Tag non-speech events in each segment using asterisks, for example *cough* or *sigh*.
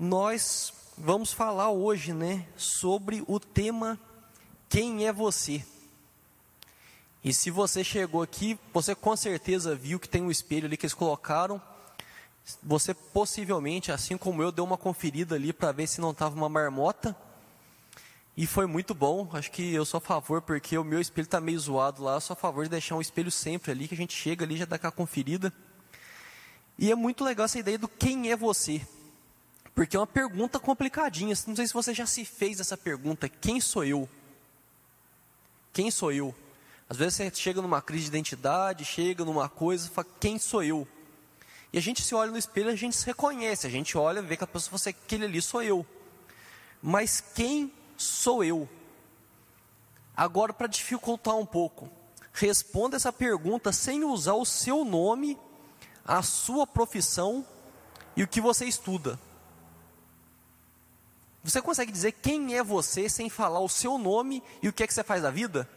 nós vamos falar hoje, né, sobre o tema Quem é você? E se você chegou aqui, você com certeza viu que tem um espelho ali que eles colocaram. Você possivelmente, assim como eu, deu uma conferida ali para ver se não estava uma marmota. E foi muito bom. Acho que eu sou a favor, porque o meu espelho está meio zoado lá. Eu sou a favor de deixar um espelho sempre ali, que a gente chega ali já dá aquela conferida. E é muito legal essa ideia do quem é você. Porque é uma pergunta complicadinha. Não sei se você já se fez essa pergunta: quem sou eu? Quem sou eu? Às vezes você chega numa crise de identidade, chega numa coisa e fala: quem sou eu? E a gente se olha no espelho, a gente se reconhece, a gente olha, vê que a pessoa fala assim, aquele ali sou eu. Mas quem sou eu? Agora, para dificultar um pouco, responda essa pergunta sem usar o seu nome, a sua profissão e o que você estuda. Você consegue dizer quem é você sem falar o seu nome e o que é que você faz da vida?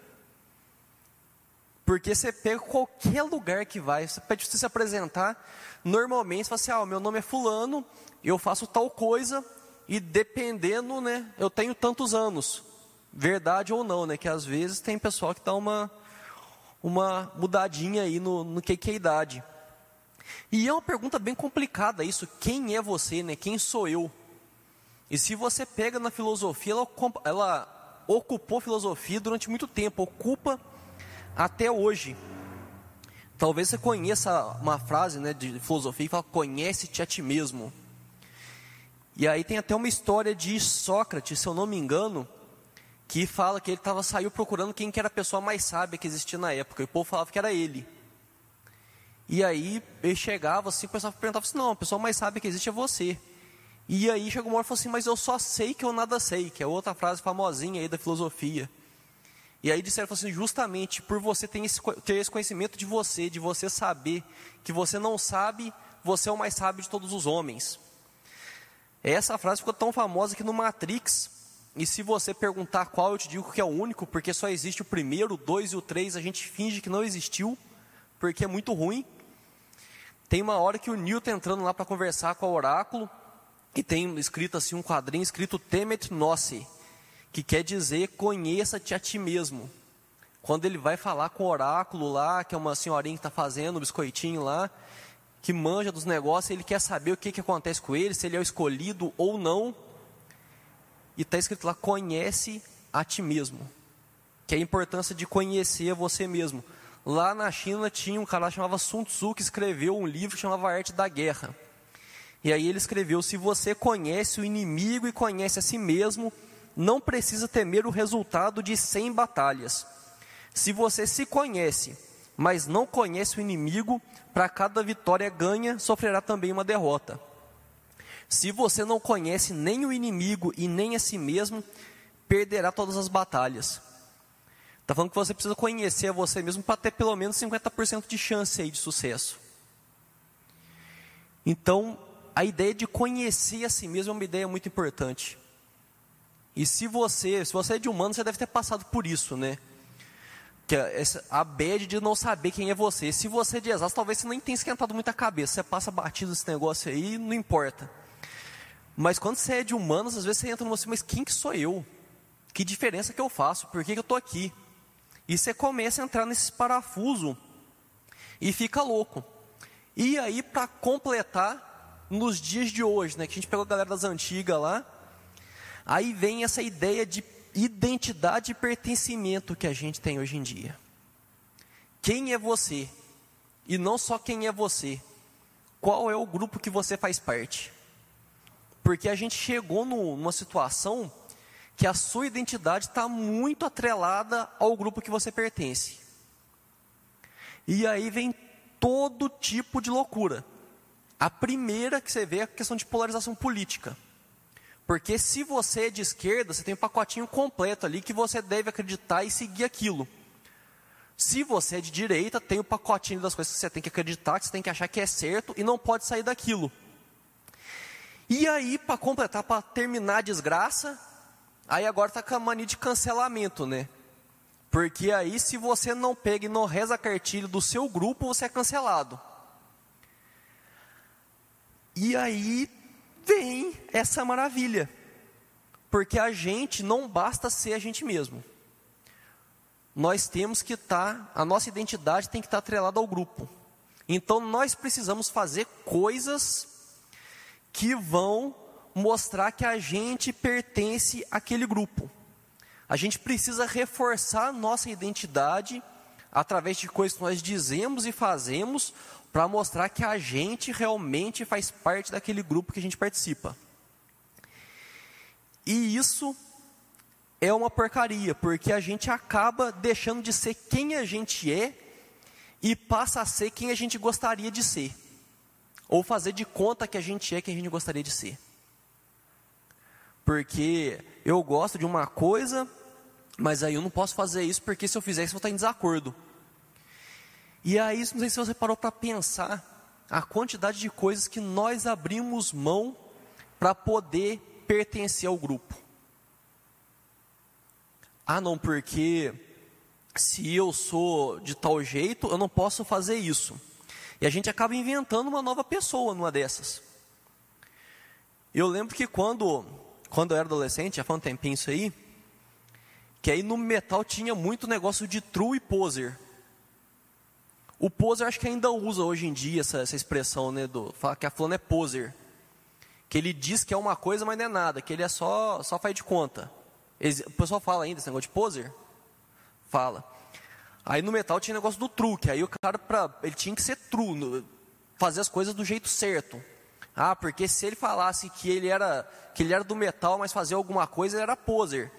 Porque você pega qualquer lugar que vai, você pede você se apresentar, normalmente você fala assim, ah, meu nome é fulano, eu faço tal coisa, e dependendo, né, eu tenho tantos anos. Verdade ou não, né, que às vezes tem pessoal que dá uma, uma mudadinha aí no, no que, que é idade. E é uma pergunta bem complicada isso, quem é você, né, quem sou eu? E se você pega na filosofia, ela, ela ocupou filosofia durante muito tempo, ocupa até hoje. Talvez você conheça uma frase né, de filosofia que fala: conhece-te a ti mesmo. E aí tem até uma história de Sócrates, se eu não me engano, que fala que ele tava, saiu procurando quem que era a pessoa mais sábia que existia na época. E o povo falava que era ele. E aí ele chegava assim, o pessoal perguntava assim: não, a pessoa mais sábia que existe é você. E aí chegou uma hora e falou assim: mas eu só sei que eu nada sei, que é outra frase famosinha aí da filosofia. E aí disseram assim, justamente por você ter esse, ter esse conhecimento de você, de você saber que você não sabe, você é o mais sábio de todos os homens. Essa frase ficou tão famosa que no Matrix, e se você perguntar qual, eu te digo que é o único, porque só existe o primeiro, o dois e o três, a gente finge que não existiu, porque é muito ruim. Tem uma hora que o está entrando lá para conversar com o oráculo, e tem escrito assim um quadrinho escrito Temet Nosce, que quer dizer conheça-te a ti mesmo. Quando ele vai falar com o oráculo lá, que é uma senhorinha que está fazendo o biscoitinho lá, que manja dos negócios, ele quer saber o que, que acontece com ele, se ele é o escolhido ou não. E está escrito lá: conhece a ti mesmo. Que é a importância de conhecer você mesmo. Lá na China tinha um cara chamava Sun Tzu que escreveu um livro que chamava Arte da Guerra. E aí ele escreveu: se você conhece o inimigo e conhece a si mesmo, não precisa temer o resultado de 100 batalhas. Se você se conhece, mas não conhece o inimigo, para cada vitória ganha, sofrerá também uma derrota. Se você não conhece nem o inimigo e nem a si mesmo, perderá todas as batalhas. Está falando que você precisa conhecer a você mesmo para ter pelo menos 50% de chance aí de sucesso. Então, a ideia de conhecer a si mesmo é uma ideia muito importante. E se você, se você é de humano, você deve ter passado por isso, né? Que é essa, a bad de não saber quem é você. Se você é de exato, talvez você nem tenha esquentado muita cabeça. Você passa batido esse negócio aí, não importa. Mas quando você é de humanos, às vezes você entra no você, mas quem que sou eu? Que diferença que eu faço? Por que, que eu estou aqui? E você começa a entrar nesse parafuso e fica louco. E aí, para completar, nos dias de hoje, né, que a gente pegou a galera das antigas lá, Aí vem essa ideia de identidade e pertencimento que a gente tem hoje em dia. Quem é você? E não só quem é você, qual é o grupo que você faz parte? Porque a gente chegou no, numa situação que a sua identidade está muito atrelada ao grupo que você pertence. E aí vem todo tipo de loucura. A primeira que você vê é a questão de polarização política. Porque se você é de esquerda, você tem um pacotinho completo ali que você deve acreditar e seguir aquilo. Se você é de direita, tem o pacotinho das coisas que você tem que acreditar, que você tem que achar que é certo e não pode sair daquilo. E aí, para completar, para terminar a desgraça, aí agora está com a mania de cancelamento, né? Porque aí, se você não pega e não reza a cartilha do seu grupo, você é cancelado. E aí vem essa maravilha, porque a gente não basta ser a gente mesmo. Nós temos que estar, tá, a nossa identidade tem que estar tá atrelada ao grupo. Então nós precisamos fazer coisas que vão mostrar que a gente pertence àquele grupo. A gente precisa reforçar nossa identidade através de coisas que nós dizemos e fazemos para mostrar que a gente realmente faz parte daquele grupo que a gente participa. E isso é uma porcaria, porque a gente acaba deixando de ser quem a gente é e passa a ser quem a gente gostaria de ser. Ou fazer de conta que a gente é quem a gente gostaria de ser. Porque eu gosto de uma coisa, mas aí eu não posso fazer isso porque se eu fizer isso eu vou estar em desacordo. E aí, não sei se você parou para pensar a quantidade de coisas que nós abrimos mão para poder pertencer ao grupo. Ah, não, porque se eu sou de tal jeito, eu não posso fazer isso. E a gente acaba inventando uma nova pessoa numa dessas. Eu lembro que quando, quando eu era adolescente, já faz um tempinho isso aí, que aí no metal tinha muito negócio de true e poser. O poser acho que ainda usa hoje em dia essa, essa expressão, né, do, que a fulana é poser. Que ele diz que é uma coisa, mas não é nada, que ele é só, só faz de conta. O pessoal fala ainda esse negócio de poser? Fala. Aí no metal tinha negócio do truque, aí o cara, pra, ele tinha que ser true, fazer as coisas do jeito certo. Ah, porque se ele falasse que ele era, que ele era do metal, mas fazia alguma coisa, ele era poser.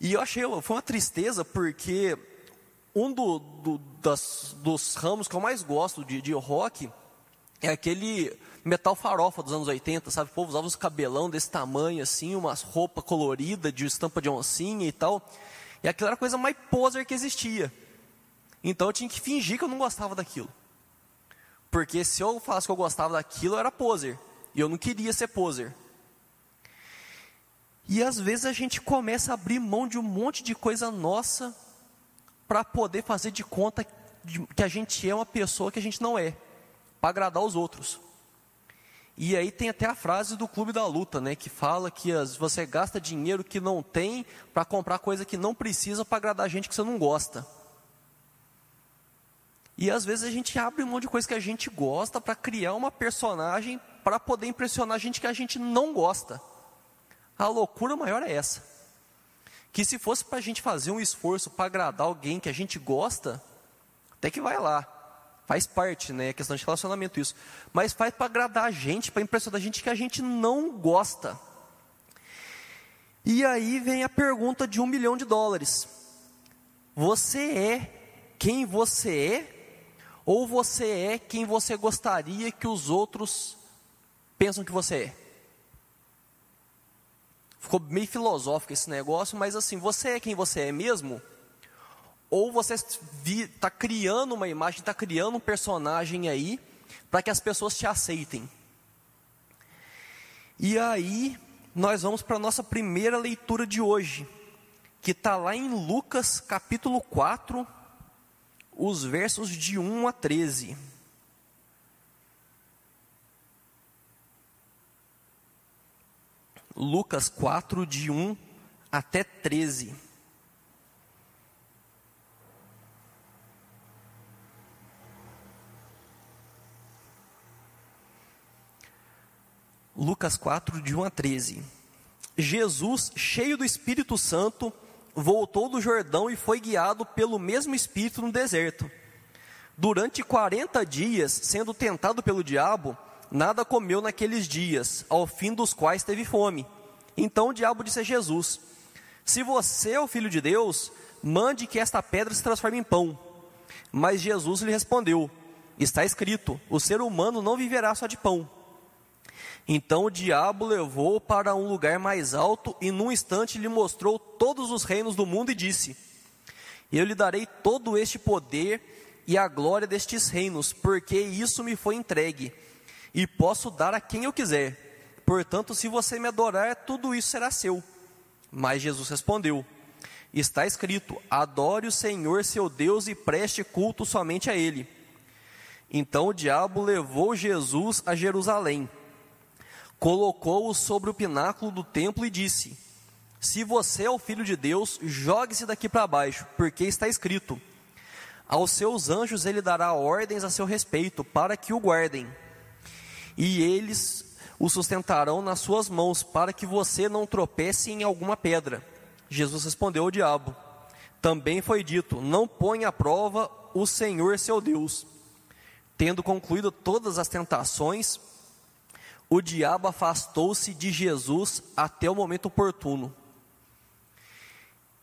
E eu achei, foi uma tristeza, porque um do, do, das, dos ramos que eu mais gosto de, de rock é aquele metal farofa dos anos 80, sabe? O povo usava uns cabelão desse tamanho, assim, umas roupas coloridas de estampa de oncinha e tal. E aquilo era a coisa mais poser que existia. Então eu tinha que fingir que eu não gostava daquilo. Porque se eu falasse que eu gostava daquilo, eu era poser. E eu não queria ser poser. E às vezes a gente começa a abrir mão de um monte de coisa nossa para poder fazer de conta que a gente é uma pessoa que a gente não é, para agradar os outros. E aí tem até a frase do Clube da Luta, né, que fala que as, você gasta dinheiro que não tem para comprar coisa que não precisa para agradar gente que você não gosta. E às vezes a gente abre mão de coisa que a gente gosta para criar uma personagem para poder impressionar gente que a gente não gosta. A loucura maior é essa que se fosse para a gente fazer um esforço para agradar alguém que a gente gosta, até que vai lá. Faz parte, né? É questão de relacionamento isso. Mas faz para agradar a gente, para impressionar a gente que a gente não gosta. E aí vem a pergunta de um milhão de dólares. Você é quem você é? Ou você é quem você gostaria que os outros pensam que você é? Ficou meio filosófico esse negócio, mas assim, você é quem você é mesmo? Ou você está criando uma imagem, está criando um personagem aí, para que as pessoas te aceitem? E aí, nós vamos para a nossa primeira leitura de hoje, que está lá em Lucas capítulo 4, os versos de 1 a 13. Lucas 4, de 1 até 13. Lucas 4, de 1 a 13. Jesus, cheio do Espírito Santo, voltou do Jordão e foi guiado pelo mesmo Espírito no deserto. Durante 40 dias, sendo tentado pelo diabo, nada comeu naqueles dias, ao fim dos quais teve fome. Então o diabo disse a Jesus: Se você é o filho de Deus, mande que esta pedra se transforme em pão. Mas Jesus lhe respondeu: Está escrito: O ser humano não viverá só de pão. Então o diabo levou para um lugar mais alto e num instante lhe mostrou todos os reinos do mundo e disse: Eu lhe darei todo este poder e a glória destes reinos, porque isso me foi entregue e posso dar a quem eu quiser. Portanto, se você me adorar, tudo isso será seu. Mas Jesus respondeu: Está escrito: Adore o Senhor seu Deus e preste culto somente a Ele. Então o diabo levou Jesus a Jerusalém. colocou-o sobre o pináculo do templo e disse: Se você é o filho de Deus, jogue-se daqui para baixo, porque está escrito: Aos seus anjos ele dará ordens a seu respeito, para que o guardem, e eles o sustentarão nas suas mãos, para que você não tropece em alguma pedra. Jesus respondeu ao diabo: Também foi dito: Não ponha à prova o Senhor seu Deus. Tendo concluído todas as tentações, o diabo afastou-se de Jesus até o momento oportuno.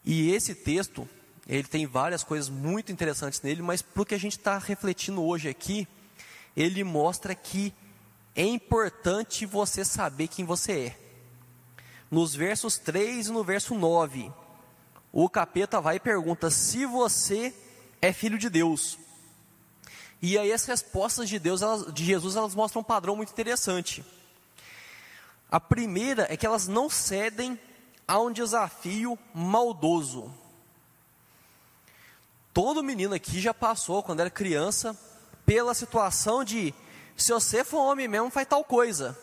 E esse texto, ele tem várias coisas muito interessantes nele, mas para o que a gente está refletindo hoje aqui, ele mostra que é importante você saber quem você é. Nos versos 3 e no verso 9, o capeta vai e pergunta se você é filho de Deus. E aí as respostas de Deus, elas, de Jesus, elas mostram um padrão muito interessante. A primeira é que elas não cedem a um desafio maldoso. Todo menino aqui já passou, quando era criança, pela situação de se você for homem mesmo, faz tal coisa.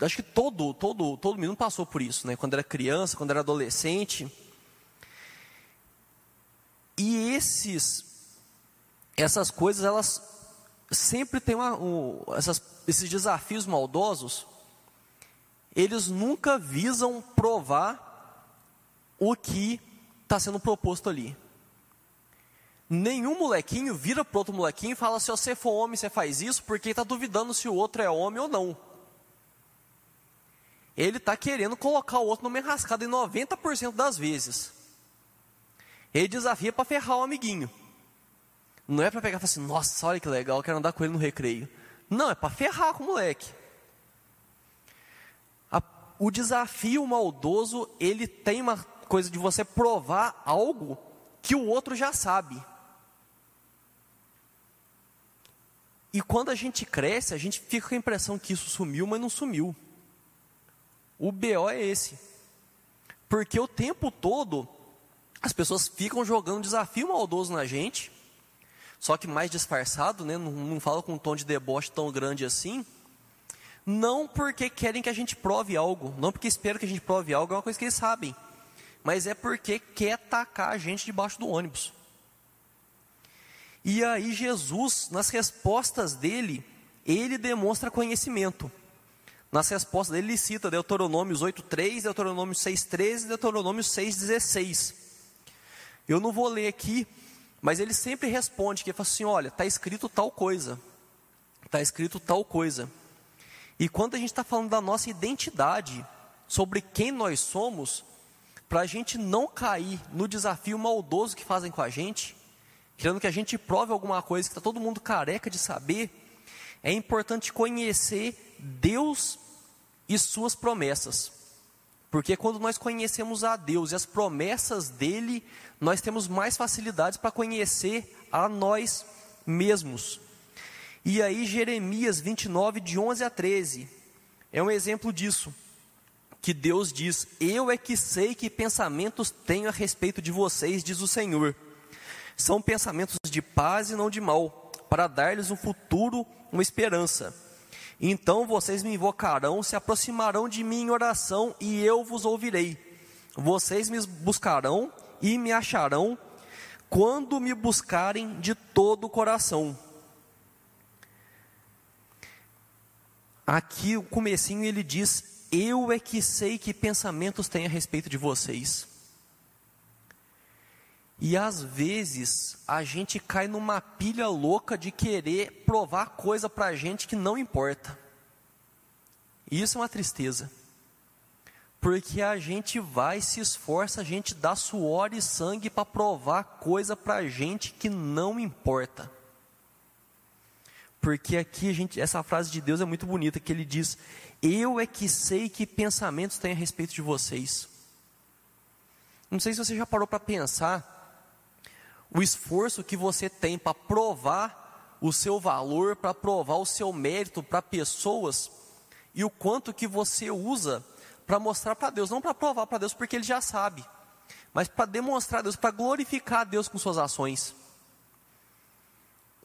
Acho que todo, todo, todo menino passou por isso, né? Quando era criança, quando era adolescente. E esses, essas coisas, elas sempre têm uma, um, essas esses desafios maldosos, eles nunca visam provar o que está sendo proposto ali. Nenhum molequinho vira para outro molequinho e fala: se você for homem, você faz isso, porque está duvidando se o outro é homem ou não. Ele está querendo colocar o outro numa enrascada em 90% das vezes. Ele desafia para ferrar o amiguinho. Não é para pegar e falar assim: nossa, olha que legal, quero andar com ele no recreio. Não, é para ferrar com o moleque. A, o desafio maldoso, ele tem uma coisa de você provar algo que o outro já sabe. E quando a gente cresce, a gente fica com a impressão que isso sumiu, mas não sumiu. O BO é esse. Porque o tempo todo as pessoas ficam jogando desafio maldoso na gente, só que mais disfarçado, né? não, não fala com um tom de deboche tão grande assim. Não porque querem que a gente prove algo, não porque esperam que a gente prove algo, é uma coisa que eles sabem, mas é porque quer tacar a gente debaixo do ônibus. E aí Jesus, nas respostas dele, ele demonstra conhecimento. Nas respostas dele, ele cita Deuteronômios 8.3, Deuteronômio 6.13 e Deuteronômio 6.16. Eu não vou ler aqui, mas ele sempre responde que ele fala assim: olha, está escrito tal coisa, está escrito tal coisa. E quando a gente está falando da nossa identidade, sobre quem nós somos, para a gente não cair no desafio maldoso que fazem com a gente, querendo que a gente prove alguma coisa que está todo mundo careca de saber, é importante conhecer Deus e suas promessas. Porque quando nós conhecemos a Deus e as promessas dele, nós temos mais facilidades para conhecer a nós mesmos. E aí, Jeremias 29, de 11 a 13, é um exemplo disso. Que Deus diz: Eu é que sei que pensamentos tenho a respeito de vocês, diz o Senhor. São pensamentos de paz e não de mal, para dar-lhes um futuro, uma esperança. Então vocês me invocarão, se aproximarão de mim em oração, e eu vos ouvirei. Vocês me buscarão e me acharão quando me buscarem de todo o coração. Aqui o comecinho ele diz: Eu é que sei que pensamentos têm a respeito de vocês. E às vezes a gente cai numa pilha louca de querer provar coisa para a gente que não importa. E isso é uma tristeza. Porque a gente vai, se esforça, a gente dá suor e sangue para provar coisa para a gente que não importa. Porque aqui gente, essa frase de Deus é muito bonita, que ele diz: Eu é que sei que pensamentos têm a respeito de vocês. Não sei se você já parou para pensar o esforço que você tem para provar o seu valor, para provar o seu mérito para pessoas e o quanto que você usa para mostrar para Deus, não para provar para Deus porque ele já sabe, mas para demonstrar a Deus, para glorificar a Deus com suas ações.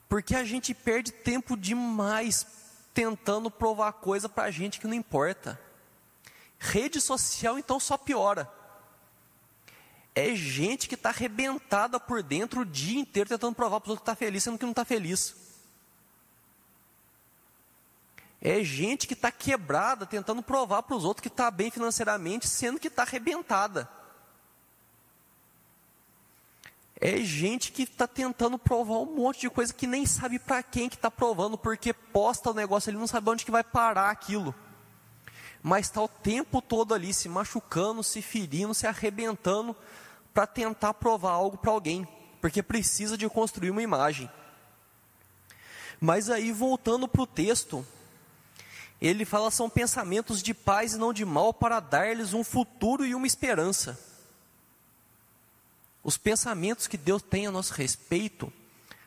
Porque a gente perde tempo demais tentando provar coisa para gente que não importa. Rede social, então, só piora. É gente que está arrebentada por dentro o dia inteiro tentando provar para os outros que está feliz, sendo que não está feliz. É gente que está quebrada, tentando provar para os outros que está bem financeiramente, sendo que está arrebentada. É gente que está tentando provar um monte de coisa que nem sabe para quem que está provando, porque posta o negócio, ele não sabe onde que vai parar aquilo. Mas está o tempo todo ali se machucando, se ferindo, se arrebentando para tentar provar algo para alguém, porque precisa de construir uma imagem. Mas aí voltando para o texto, ele fala são pensamentos de paz e não de mal para dar-lhes um futuro e uma esperança. Os pensamentos que Deus tem a nosso respeito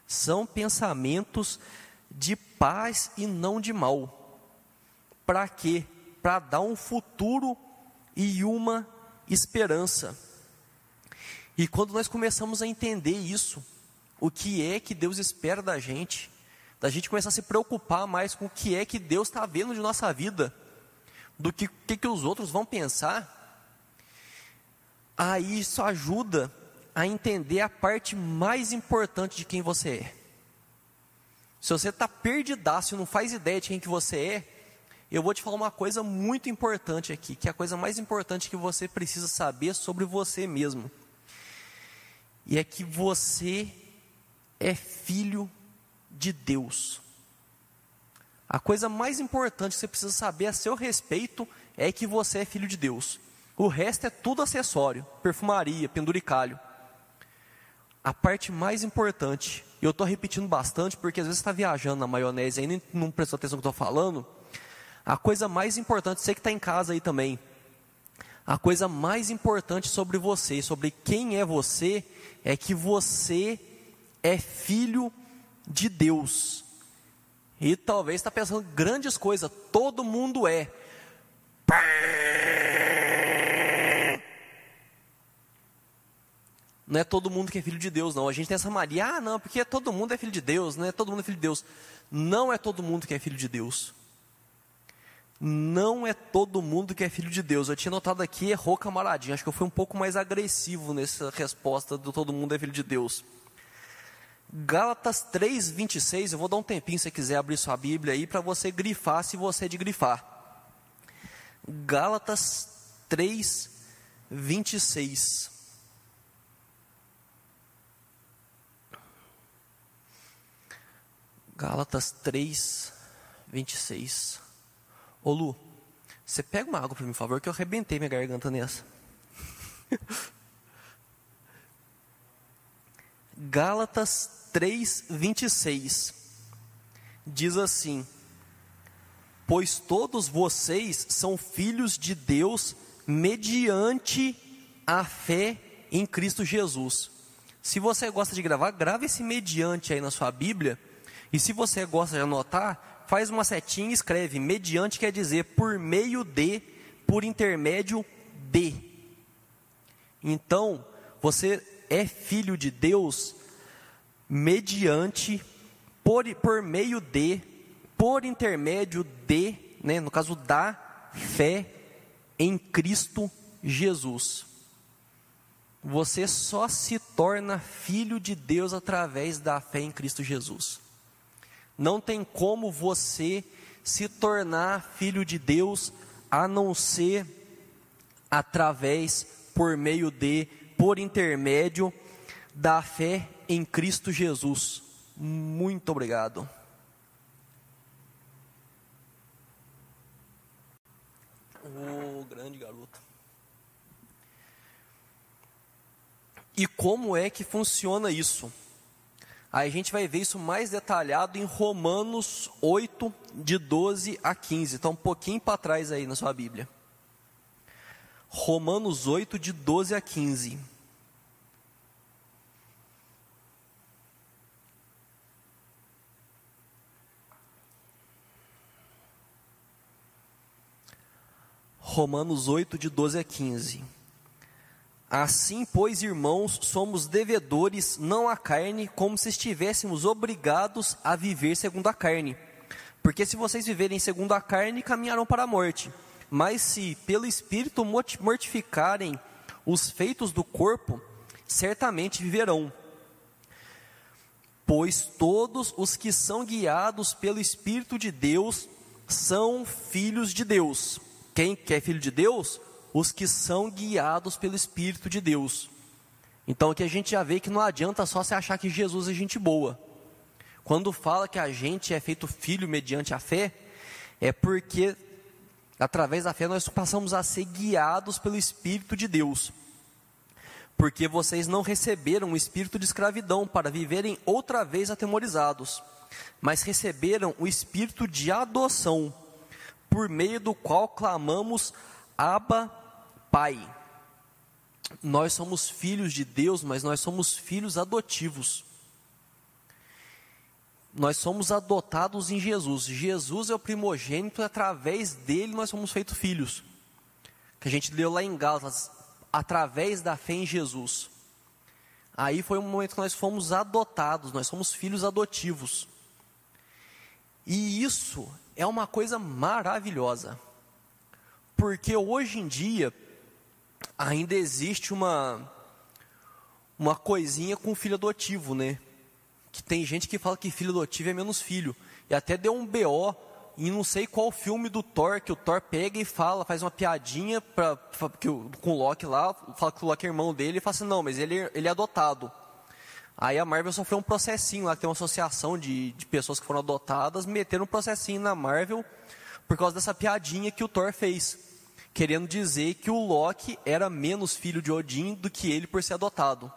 são pensamentos de paz e não de mal. Para quê? Para dar um futuro e uma esperança. E quando nós começamos a entender isso, o que é que Deus espera da gente, da gente começar a se preocupar mais com o que é que Deus está vendo de nossa vida, do que que, que os outros vão pensar, aí isso ajuda a entender a parte mais importante de quem você é. Se você está perdidaço e não faz ideia de quem que você é, eu vou te falar uma coisa muito importante aqui, que é a coisa mais importante que você precisa saber sobre você mesmo. E é que você é filho de Deus. A coisa mais importante que você precisa saber a seu respeito é que você é filho de Deus. O resto é tudo acessório, perfumaria, penduricalho a parte mais importante, eu estou repetindo bastante porque às vezes está viajando na maionese e não prestou atenção no que estou falando. A coisa mais importante, você que está em casa aí também, a coisa mais importante sobre você, sobre quem é você, é que você é filho de Deus. E talvez está pensando grandes coisas, todo mundo é. Não é todo mundo que é filho de Deus, não. A gente tem essa Maria, ah, não, porque todo mundo é filho de Deus, não é todo mundo é filho de Deus. Não é todo mundo que é filho de Deus. Não é todo mundo que é filho de Deus. Eu tinha notado aqui, errou camaradinho. Acho que eu fui um pouco mais agressivo nessa resposta do todo mundo é filho de Deus. Gálatas 3, 26, eu vou dar um tempinho se você quiser abrir sua Bíblia aí para você grifar se você é de grifar. Gálatas 3, 26. Gálatas 3, 26. Ô Lu, você pega uma água para mim, por favor, que eu arrebentei minha garganta nessa. *laughs* Gálatas 3, 26. Diz assim: Pois todos vocês são filhos de Deus mediante a fé em Cristo Jesus. Se você gosta de gravar, grave esse mediante aí na sua Bíblia e se você gosta de anotar, faz uma setinha e escreve: mediante quer dizer por meio de, por intermédio de. Então, você é filho de Deus mediante, por, por meio de, por intermédio de, né, no caso da fé em Cristo Jesus. Você só se torna filho de Deus através da fé em Cristo Jesus. Não tem como você se tornar filho de Deus a não ser através, por meio de, por intermédio da fé em Cristo Jesus. Muito obrigado. Oh, grande garoto. E como é que funciona isso? Aí a gente vai ver isso mais detalhado em Romanos 8, de 12 a 15. Então, um pouquinho para trás aí na sua Bíblia. Romanos 8, de 12 a 15. Romanos 8, de 12 a 15. Assim, pois, irmãos, somos devedores não à carne, como se estivéssemos obrigados a viver segundo a carne. Porque se vocês viverem segundo a carne, caminharão para a morte. Mas se pelo Espírito mortificarem os feitos do corpo, certamente viverão. Pois todos os que são guiados pelo Espírito de Deus são filhos de Deus. Quem é filho de Deus? Os que são guiados pelo Espírito de Deus. Então aqui a gente já vê que não adianta só se achar que Jesus é gente boa. Quando fala que a gente é feito filho mediante a fé, é porque através da fé nós passamos a ser guiados pelo Espírito de Deus porque vocês não receberam o espírito de escravidão para viverem outra vez atemorizados, mas receberam o espírito de adoção, por meio do qual clamamos Abba, Pai. Nós somos filhos de Deus, mas nós somos filhos adotivos. Nós somos adotados em Jesus. Jesus é o primogênito, através dele nós somos feitos filhos. Que a gente leu lá em Gálatas, através da fé em Jesus. Aí foi um momento que nós fomos adotados, nós somos filhos adotivos. E isso é uma coisa maravilhosa. Porque hoje em dia ainda existe uma uma coisinha com filho adotivo, né? Que tem gente que fala que filho adotivo é menos filho. E até deu um BO em não sei qual filme do Thor, que o Thor pega e fala, faz uma piadinha pra, pra, que, com o Loki lá, fala que o Loki é irmão dele, e fala assim, não, mas ele, ele é adotado. Aí a Marvel sofreu um processinho lá, que tem uma associação de, de pessoas que foram adotadas, meteram um processinho na Marvel por causa dessa piadinha que o Thor fez, querendo dizer que o Loki era menos filho de Odin do que ele por ser adotado.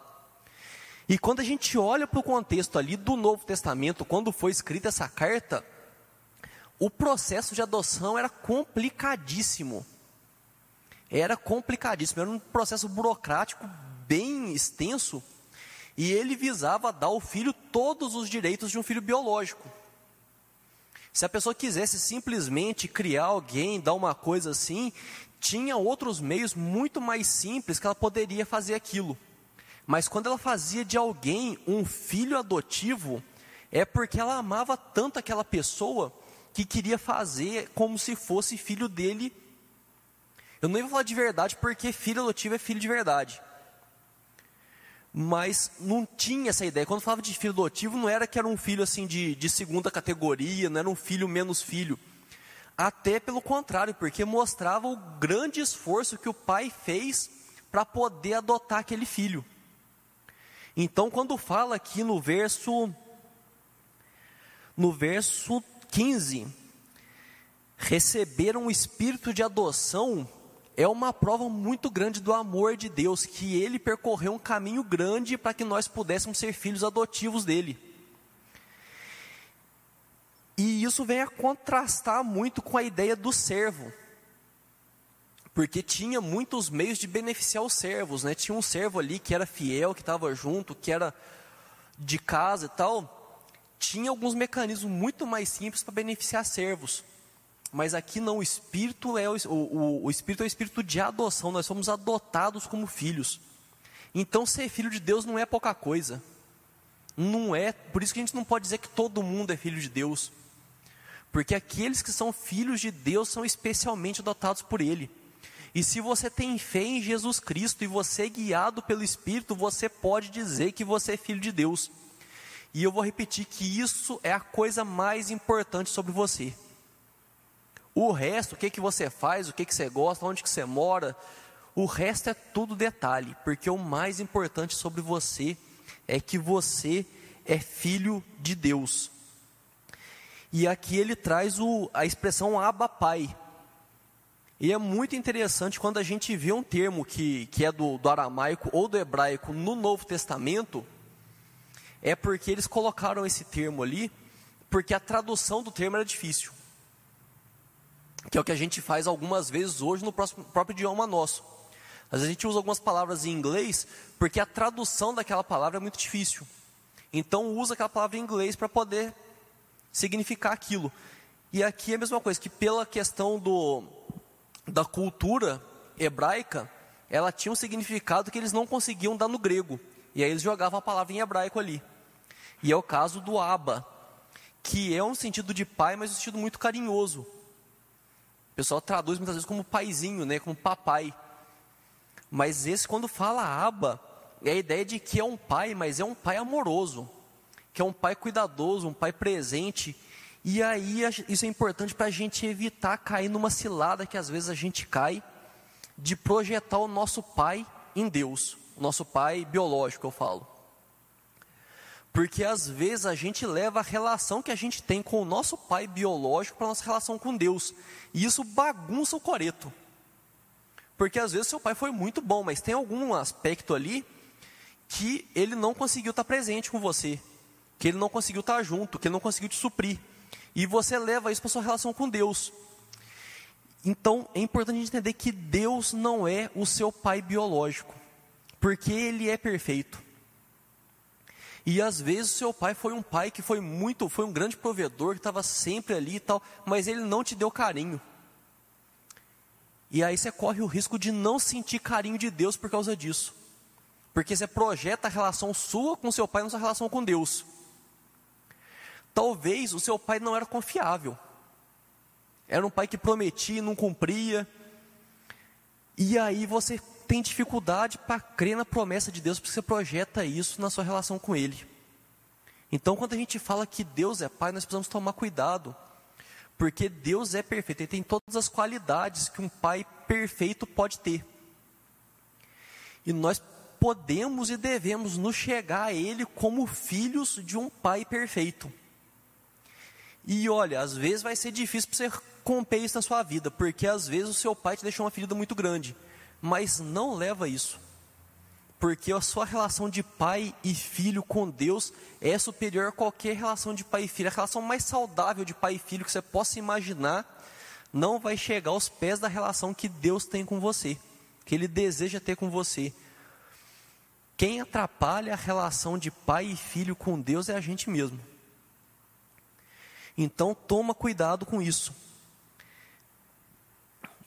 E quando a gente olha para o contexto ali do Novo Testamento, quando foi escrita essa carta, o processo de adoção era complicadíssimo. Era complicadíssimo, era um processo burocrático bem extenso, e ele visava dar ao filho todos os direitos de um filho biológico. Se a pessoa quisesse simplesmente criar alguém, dar uma coisa assim, tinha outros meios muito mais simples que ela poderia fazer aquilo. Mas quando ela fazia de alguém um filho adotivo, é porque ela amava tanto aquela pessoa que queria fazer como se fosse filho dele. Eu não ia falar de verdade, porque filho adotivo é filho de verdade. Mas não tinha essa ideia. Quando falava de filho adotivo, não era que era um filho assim de, de segunda categoria, não era um filho menos filho. Até pelo contrário, porque mostrava o grande esforço que o pai fez para poder adotar aquele filho. Então, quando fala aqui no verso no verso 15, receberam o espírito de adoção é uma prova muito grande do amor de Deus, que ele percorreu um caminho grande para que nós pudéssemos ser filhos adotivos dele. E isso vem a contrastar muito com a ideia do servo. Porque tinha muitos meios de beneficiar os servos, né? Tinha um servo ali que era fiel, que estava junto, que era de casa e tal tinha alguns mecanismos muito mais simples para beneficiar servos. Mas aqui não, o espírito é o, o, o espírito é o espírito de adoção, nós somos adotados como filhos. Então ser filho de Deus não é pouca coisa. Não é, por isso que a gente não pode dizer que todo mundo é filho de Deus. Porque aqueles que são filhos de Deus são especialmente adotados por Ele. E se você tem fé em Jesus Cristo e você é guiado pelo Espírito, você pode dizer que você é filho de Deus. E eu vou repetir que isso é a coisa mais importante sobre você. O resto, o que, que você faz, o que, que você gosta, onde que você mora, o resto é tudo detalhe, porque o mais importante sobre você é que você é filho de Deus. E aqui ele traz o, a expressão Abba Pai. E é muito interessante quando a gente vê um termo que, que é do, do aramaico ou do hebraico no Novo Testamento, é porque eles colocaram esse termo ali, porque a tradução do termo era difícil. Que é o que a gente faz algumas vezes hoje no próximo, próprio idioma nosso. Vezes a gente usa algumas palavras em inglês, porque a tradução daquela palavra é muito difícil. Então usa aquela palavra em inglês para poder significar aquilo. E aqui é a mesma coisa, que pela questão do, da cultura hebraica, ela tinha um significado que eles não conseguiam dar no grego. E aí eles jogavam a palavra em hebraico ali. E é o caso do Abba, que é um sentido de pai, mas um sentido muito carinhoso. O pessoal traduz muitas vezes como paizinho, né, como papai. Mas esse, quando fala aba, é a ideia de que é um pai, mas é um pai amoroso, que é um pai cuidadoso, um pai presente. E aí isso é importante para a gente evitar cair numa cilada que às vezes a gente cai, de projetar o nosso pai em Deus, o nosso pai biológico, eu falo. Porque às vezes a gente leva a relação que a gente tem com o nosso pai biológico para nossa relação com Deus. E isso bagunça o coreto. Porque às vezes seu pai foi muito bom, mas tem algum aspecto ali que ele não conseguiu estar presente com você, que ele não conseguiu estar junto, que ele não conseguiu te suprir. E você leva isso para sua relação com Deus. Então é importante entender que Deus não é o seu pai biológico, porque ele é perfeito. E às vezes o seu pai foi um pai que foi muito, foi um grande provedor, que estava sempre ali e tal, mas ele não te deu carinho. E aí você corre o risco de não sentir carinho de Deus por causa disso. Porque você projeta a relação sua com seu pai na sua relação com Deus. Talvez o seu pai não era confiável. Era um pai que prometia e não cumpria. E aí você tem dificuldade para crer na promessa de Deus, porque você projeta isso na sua relação com Ele. Então, quando a gente fala que Deus é Pai, nós precisamos tomar cuidado, porque Deus é perfeito, Ele tem todas as qualidades que um Pai perfeito pode ter. E nós podemos e devemos nos chegar a Ele como filhos de um Pai perfeito. E olha, às vezes vai ser difícil para você romper isso na sua vida, porque às vezes o seu pai te deixou uma ferida muito grande, mas não leva isso, porque a sua relação de pai e filho com Deus é superior a qualquer relação de pai e filho. A relação mais saudável de pai e filho que você possa imaginar não vai chegar aos pés da relação que Deus tem com você, que Ele deseja ter com você. Quem atrapalha a relação de pai e filho com Deus é a gente mesmo. Então toma cuidado com isso.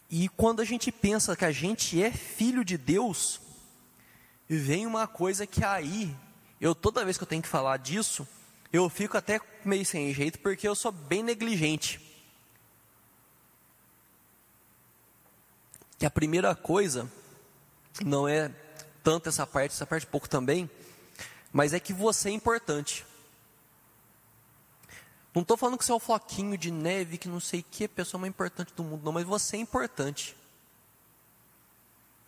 E quando a gente pensa que a gente é filho de Deus, vem uma coisa que aí, eu toda vez que eu tenho que falar disso, eu fico até meio sem jeito porque eu sou bem negligente. Que a primeira coisa não é tanto essa parte, essa parte pouco também, mas é que você é importante. Não estou falando que você é o floquinho de neve, que não sei o que, pessoa mais importante do mundo, não, mas você é importante.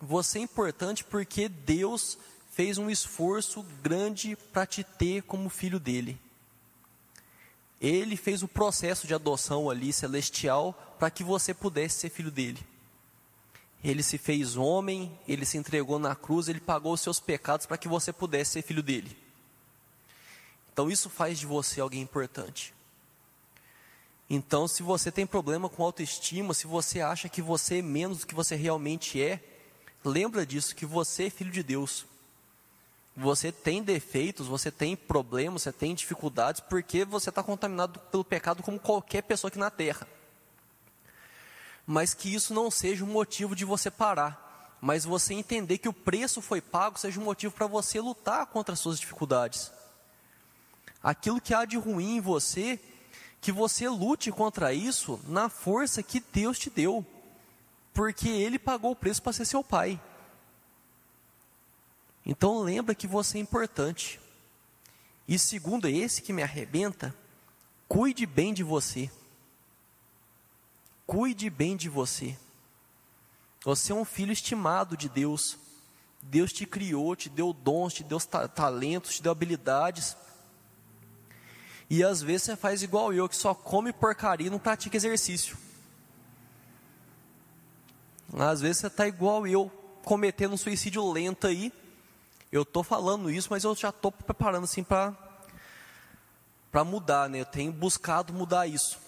Você é importante porque Deus fez um esforço grande para te ter como filho dele. Ele fez o processo de adoção ali celestial para que você pudesse ser filho dele. Ele se fez homem, ele se entregou na cruz, ele pagou os seus pecados para que você pudesse ser filho dele. Então isso faz de você alguém importante. Então, se você tem problema com autoestima, se você acha que você é menos do que você realmente é, lembra disso, que você é filho de Deus. Você tem defeitos, você tem problemas, você tem dificuldades, porque você está contaminado pelo pecado como qualquer pessoa aqui na terra. Mas que isso não seja um motivo de você parar, mas você entender que o preço foi pago seja um motivo para você lutar contra as suas dificuldades. Aquilo que há de ruim em você que você lute contra isso na força que Deus te deu, porque Ele pagou o preço para ser seu pai. Então lembra que você é importante. E segundo esse que me arrebenta, cuide bem de você. Cuide bem de você. Você é um filho estimado de Deus. Deus te criou, te deu dons, te deu talentos, te deu habilidades e às vezes você faz igual eu, que só come porcaria e não pratica exercício. Às vezes você está igual eu, cometendo um suicídio lento aí. Eu estou falando isso, mas eu já estou preparando assim para para mudar, né? Eu tenho buscado mudar isso.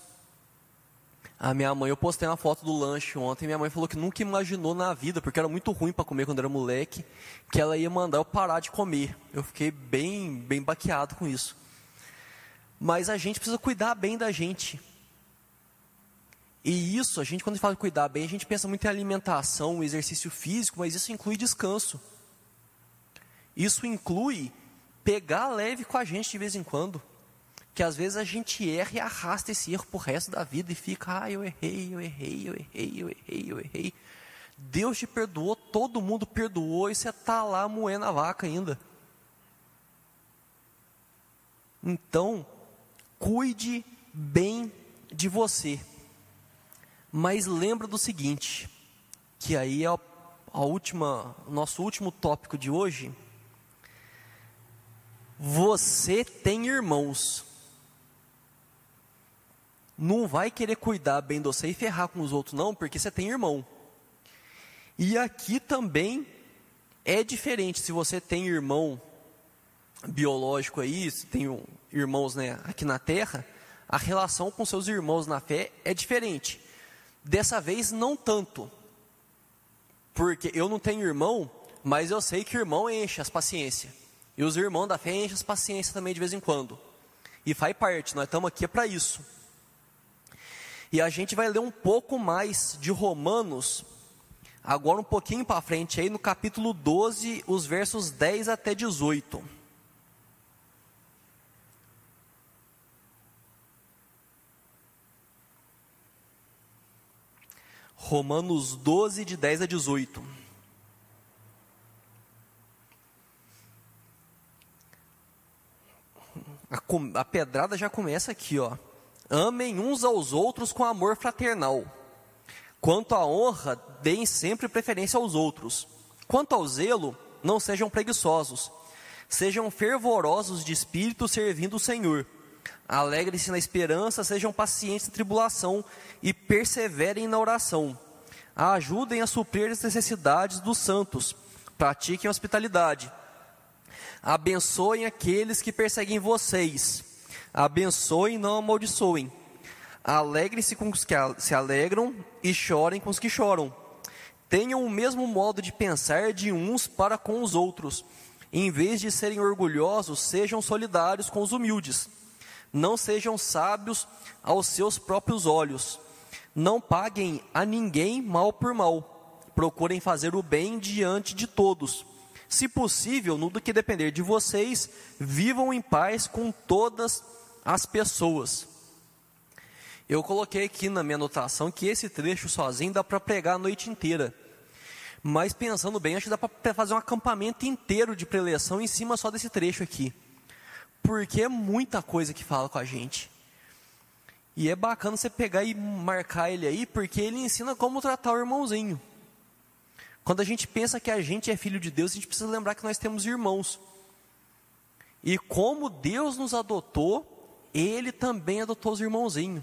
A minha mãe, eu postei uma foto do lanche ontem, minha mãe falou que nunca imaginou na vida, porque era muito ruim para comer quando era moleque, que ela ia mandar eu parar de comer. Eu fiquei bem, bem baqueado com isso. Mas a gente precisa cuidar bem da gente. E isso, a gente, quando fala cuidar bem, a gente pensa muito em alimentação, exercício físico, mas isso inclui descanso. Isso inclui pegar leve com a gente de vez em quando. que às vezes a gente erra e arrasta esse erro pro resto da vida e fica, ah, eu errei, eu errei, eu errei, eu errei, eu errei. Deus te perdoou, todo mundo perdoou e você está lá moendo a vaca ainda. Então, cuide bem de você. Mas lembra do seguinte, que aí é a última, nosso último tópico de hoje. Você tem irmãos não vai querer cuidar bem de você e ferrar com os outros, não, porque você tem irmão. E aqui também é diferente. Se você tem irmão biológico aí, se tem irmãos né, aqui na terra, a relação com seus irmãos na fé é diferente. Dessa vez, não tanto. Porque eu não tenho irmão, mas eu sei que irmão enche as paciências. E os irmãos da fé enchem as paciências também de vez em quando. E faz parte, nós estamos aqui para isso. E a gente vai ler um pouco mais de Romanos, agora um pouquinho para frente, aí no capítulo 12, os versos 10 até 18. Romanos 12, de 10 a 18. A, a pedrada já começa aqui, ó. Amem uns aos outros com amor fraternal. Quanto à honra, deem sempre preferência aos outros. Quanto ao zelo, não sejam preguiçosos. Sejam fervorosos de espírito servindo o Senhor. Alegrem-se na esperança, sejam pacientes na tribulação e perseverem na oração. Ajudem a suprir as necessidades dos santos. Pratiquem hospitalidade. Abençoem aqueles que perseguem vocês Abençoem, não amaldiçoem. Alegrem-se com os que se alegram e chorem com os que choram. Tenham o mesmo modo de pensar de uns para com os outros. Em vez de serem orgulhosos, sejam solidários com os humildes. Não sejam sábios aos seus próprios olhos. Não paguem a ninguém mal por mal. Procurem fazer o bem diante de todos. Se possível, no que depender de vocês, vivam em paz com todas as as pessoas. Eu coloquei aqui na minha anotação que esse trecho sozinho dá para pregar a noite inteira. Mas pensando bem, acho que dá para fazer um acampamento inteiro de preleção em cima só desse trecho aqui. Porque é muita coisa que fala com a gente. E é bacana você pegar e marcar ele aí, porque ele ensina como tratar o irmãozinho. Quando a gente pensa que a gente é filho de Deus, a gente precisa lembrar que nós temos irmãos. E como Deus nos adotou, ele também adotou os irmãozinhos.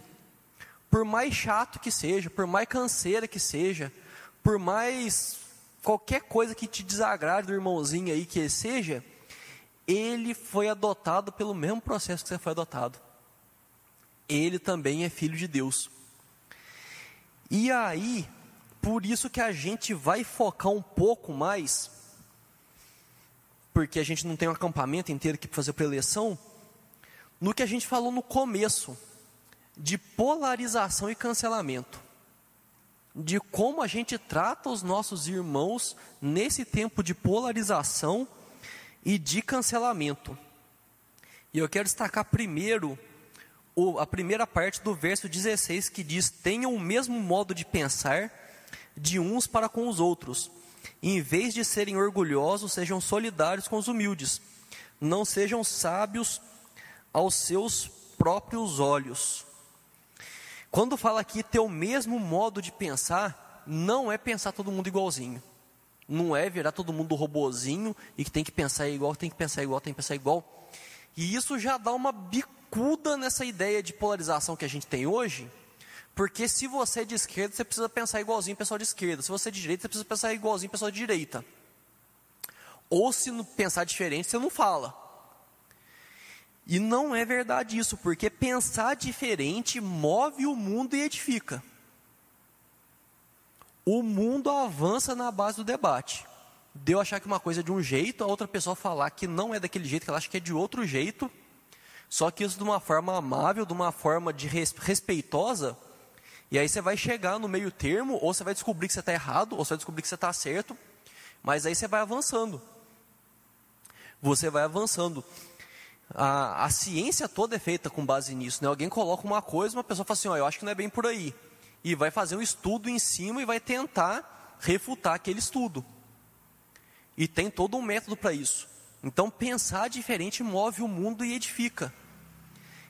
Por mais chato que seja, por mais canseira que seja, por mais qualquer coisa que te desagrade do irmãozinho aí que seja, ele foi adotado pelo mesmo processo que você foi adotado. Ele também é filho de Deus. E aí, por isso que a gente vai focar um pouco mais, porque a gente não tem um acampamento inteiro aqui para fazer preleção, no que a gente falou no começo, de polarização e cancelamento. De como a gente trata os nossos irmãos nesse tempo de polarização e de cancelamento. E eu quero destacar primeiro o, a primeira parte do verso 16 que diz: Tenham o mesmo modo de pensar de uns para com os outros. em vez de serem orgulhosos, sejam solidários com os humildes. Não sejam sábios aos seus próprios olhos. Quando fala aqui ter o mesmo modo de pensar, não é pensar todo mundo igualzinho. Não é virar todo mundo robozinho e que tem que pensar igual, tem que pensar igual, tem que pensar igual. E isso já dá uma bicuda nessa ideia de polarização que a gente tem hoje, porque se você é de esquerda, você precisa pensar igualzinho o pessoal de esquerda. Se você é de direita, você precisa pensar igualzinho o pessoal de direita. Ou se pensar diferente, você não fala. E não é verdade isso, porque pensar diferente move o mundo e edifica. O mundo avança na base do debate. Deu achar que uma coisa é de um jeito, a outra pessoa falar que não é daquele jeito, que ela acha que é de outro jeito, só que isso de uma forma amável, de uma forma de respeitosa, e aí você vai chegar no meio termo, ou você vai descobrir que você está errado, ou você vai descobrir que você está certo, mas aí você vai avançando. Você vai avançando. a, a ciência toda é feita com base nisso. Né? Alguém coloca uma coisa, uma pessoa fala assim: oh, eu acho que não é bem por aí. E vai fazer um estudo em cima e vai tentar refutar aquele estudo. E tem todo um método para isso. Então, pensar diferente move o mundo e edifica.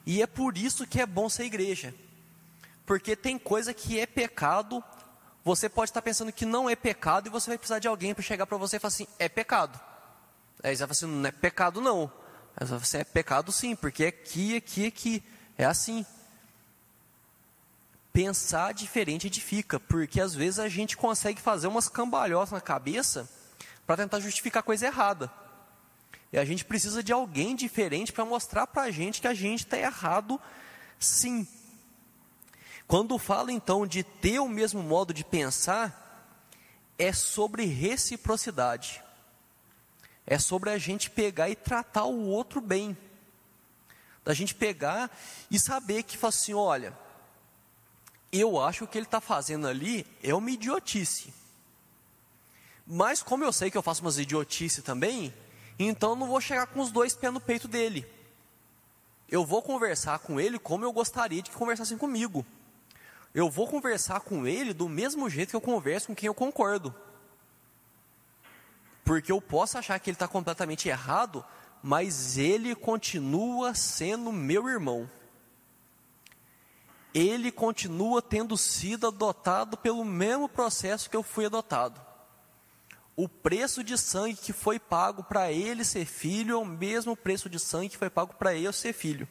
E é por isso que é bom ser igreja. Porque tem coisa que é pecado, você pode estar pensando que não é pecado e você vai precisar de alguém para chegar para você e falar assim: é pecado. Aí você vai assim: não é pecado não. Aí você vai assim, é pecado sim, porque é aqui, aqui, aqui. É assim. Pensar diferente edifica, porque às vezes a gente consegue fazer umas cambalhotas na cabeça para tentar justificar coisa errada. E a gente precisa de alguém diferente para mostrar para a gente que a gente está errado, sim. Quando fala então de ter o mesmo modo de pensar, é sobre reciprocidade. É sobre a gente pegar e tratar o outro bem. Da gente pegar e saber que fala assim: olha, eu acho que o que ele está fazendo ali é uma idiotice. Mas como eu sei que eu faço umas idiotices também, então não vou chegar com os dois pés no peito dele. Eu vou conversar com ele como eu gostaria de que conversassem comigo. Eu vou conversar com ele do mesmo jeito que eu converso com quem eu concordo. Porque eu posso achar que ele está completamente errado, mas ele continua sendo meu irmão. Ele continua tendo sido adotado pelo mesmo processo que eu fui adotado o preço de sangue que foi pago para ele ser filho é o mesmo preço de sangue que foi pago para eu ser filho.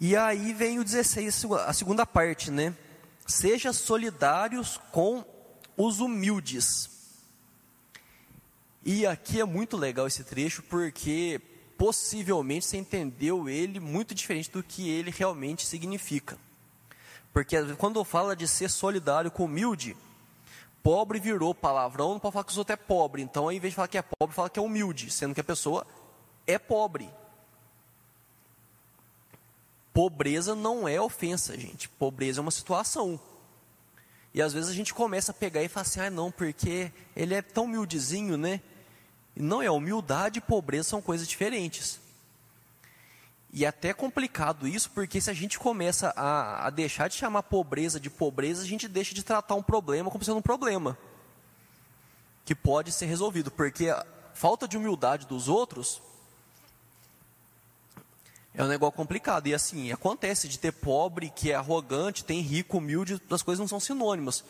E aí vem o 16, a segunda parte, né? Seja solidários com os humildes. E aqui é muito legal esse trecho porque possivelmente você entendeu ele muito diferente do que ele realmente significa. Porque quando fala de ser solidário com humilde, Pobre virou palavrão, pode falar que os outros é pobre. Então, ao invés de falar que é pobre, fala que é humilde, sendo que a pessoa é pobre. Pobreza não é ofensa, gente. Pobreza é uma situação. E às vezes a gente começa a pegar e fala assim: ah, não, porque ele é tão humildezinho, né? Não é, humildade e pobreza são coisas diferentes. E é até complicado isso, porque se a gente começa a, a, deixar de chamar pobreza de pobreza, a gente deixa de tratar um problema como sendo um problema que pode ser resolvido, porque a falta de humildade dos outros é um negócio complicado. E assim, acontece de ter pobre que é arrogante, tem rico, humilde, as coisas não são sinônimas.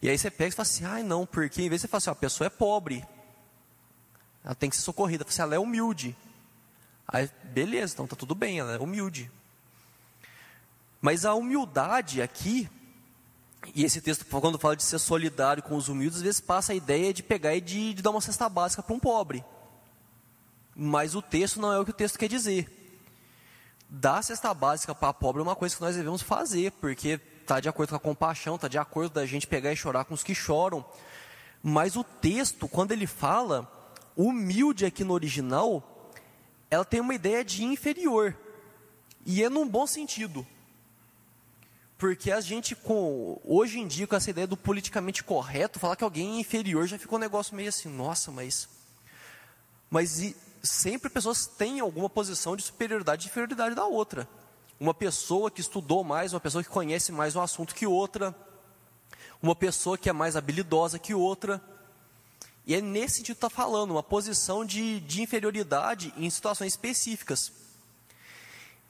E aí você pega e fala assim, ai não, porque em vez de você falar assim, a pessoa é pobre, ela tem que ser socorrida, você assim, ela é humilde. Aí, beleza, então tá tudo bem, ela é humilde. Mas a humildade aqui, e esse texto, quando fala de ser solidário com os humildes, às vezes passa a ideia de pegar e de, de dar uma cesta básica para um pobre. Mas o texto não é o que o texto quer dizer. Dar cesta básica para pobre é uma coisa que nós devemos fazer, porque está de acordo com a compaixão, está de acordo da gente pegar e chorar com os que choram. Mas o texto, quando ele fala, humilde aqui no original, ela tem uma ideia de inferior. E é num bom sentido. Porque a gente, com, hoje em dia, com essa ideia do politicamente correto, falar que alguém é inferior já ficou um negócio meio assim, nossa, mas. Mas e, sempre pessoas têm alguma posição de superioridade e inferioridade da outra. Uma pessoa que estudou mais, uma pessoa que conhece mais um assunto que outra, uma pessoa que é mais habilidosa que outra. E é nesse sentido que está falando, uma posição de, de inferioridade em situações específicas.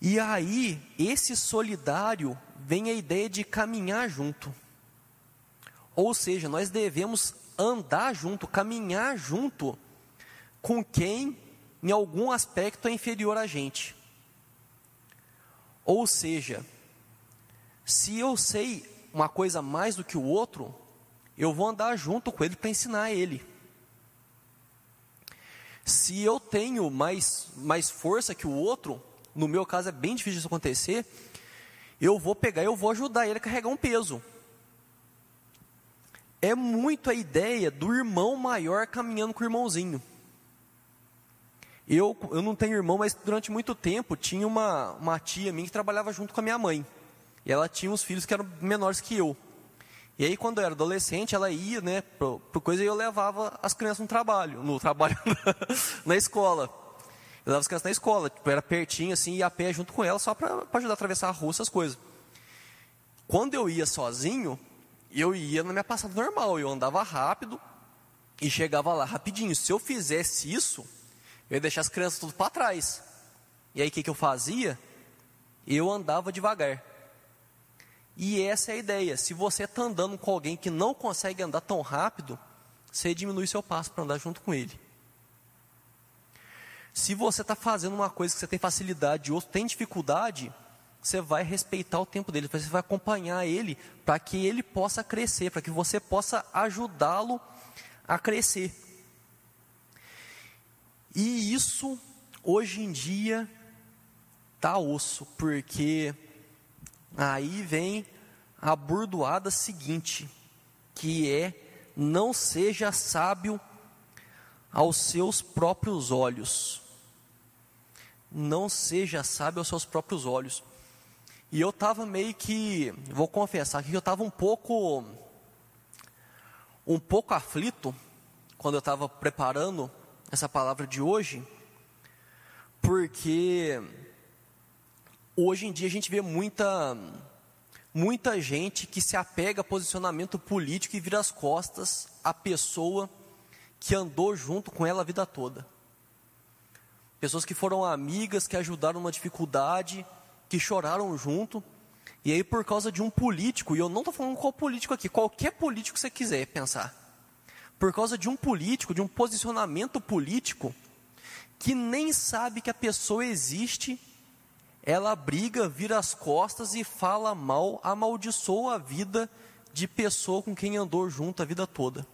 E aí, esse solidário vem a ideia de caminhar junto. Ou seja, nós devemos andar junto, caminhar junto com quem em algum aspecto é inferior a gente. Ou seja, se eu sei uma coisa mais do que o outro, eu vou andar junto com ele para ensinar ele. Se eu tenho mais, mais força que o outro, no meu caso é bem difícil isso acontecer, eu vou pegar e eu vou ajudar ele a carregar um peso. É muito a ideia do irmão maior caminhando com o irmãozinho. Eu, eu não tenho irmão, mas durante muito tempo tinha uma, uma tia minha que trabalhava junto com a minha mãe. E ela tinha uns filhos que eram menores que eu. E aí, quando eu era adolescente, ela ia, né, pro coisa e eu levava as crianças no trabalho, no trabalho, *laughs* na escola. Eu levava as crianças na escola, tipo, era pertinho assim, ia a pé junto com ela, só para ajudar a atravessar a rua, essas coisas. Quando eu ia sozinho, eu ia na minha passada normal, eu andava rápido e chegava lá rapidinho. Se eu fizesse isso, eu ia deixar as crianças tudo para trás. E aí o que, que eu fazia? Eu andava devagar. E essa é a ideia. Se você está andando com alguém que não consegue andar tão rápido, você diminui seu passo para andar junto com ele. Se você está fazendo uma coisa que você tem facilidade e outro tem dificuldade, você vai respeitar o tempo dele, você vai acompanhar ele para que ele possa crescer, para que você possa ajudá-lo a crescer. E isso, hoje em dia, tá osso, porque aí vem a burdoada seguinte, que é não seja sábio aos seus próprios olhos. Não seja sábio aos seus próprios olhos. E eu estava meio que, vou confessar que eu estava um pouco, um pouco aflito quando eu estava preparando essa palavra de hoje, porque hoje em dia a gente vê muita, muita gente que se apega a posicionamento político e vira as costas à pessoa que andou junto com ela a vida toda. Pessoas que foram amigas, que ajudaram numa dificuldade, que choraram junto, e aí por causa de um político, e eu não estou falando qual político aqui, qualquer político que você quiser pensar, por causa de um político, de um posicionamento político, que nem sabe que a pessoa existe, ela briga, vira as costas e fala mal, amaldiçoa a vida de pessoa com quem andou junto a vida toda.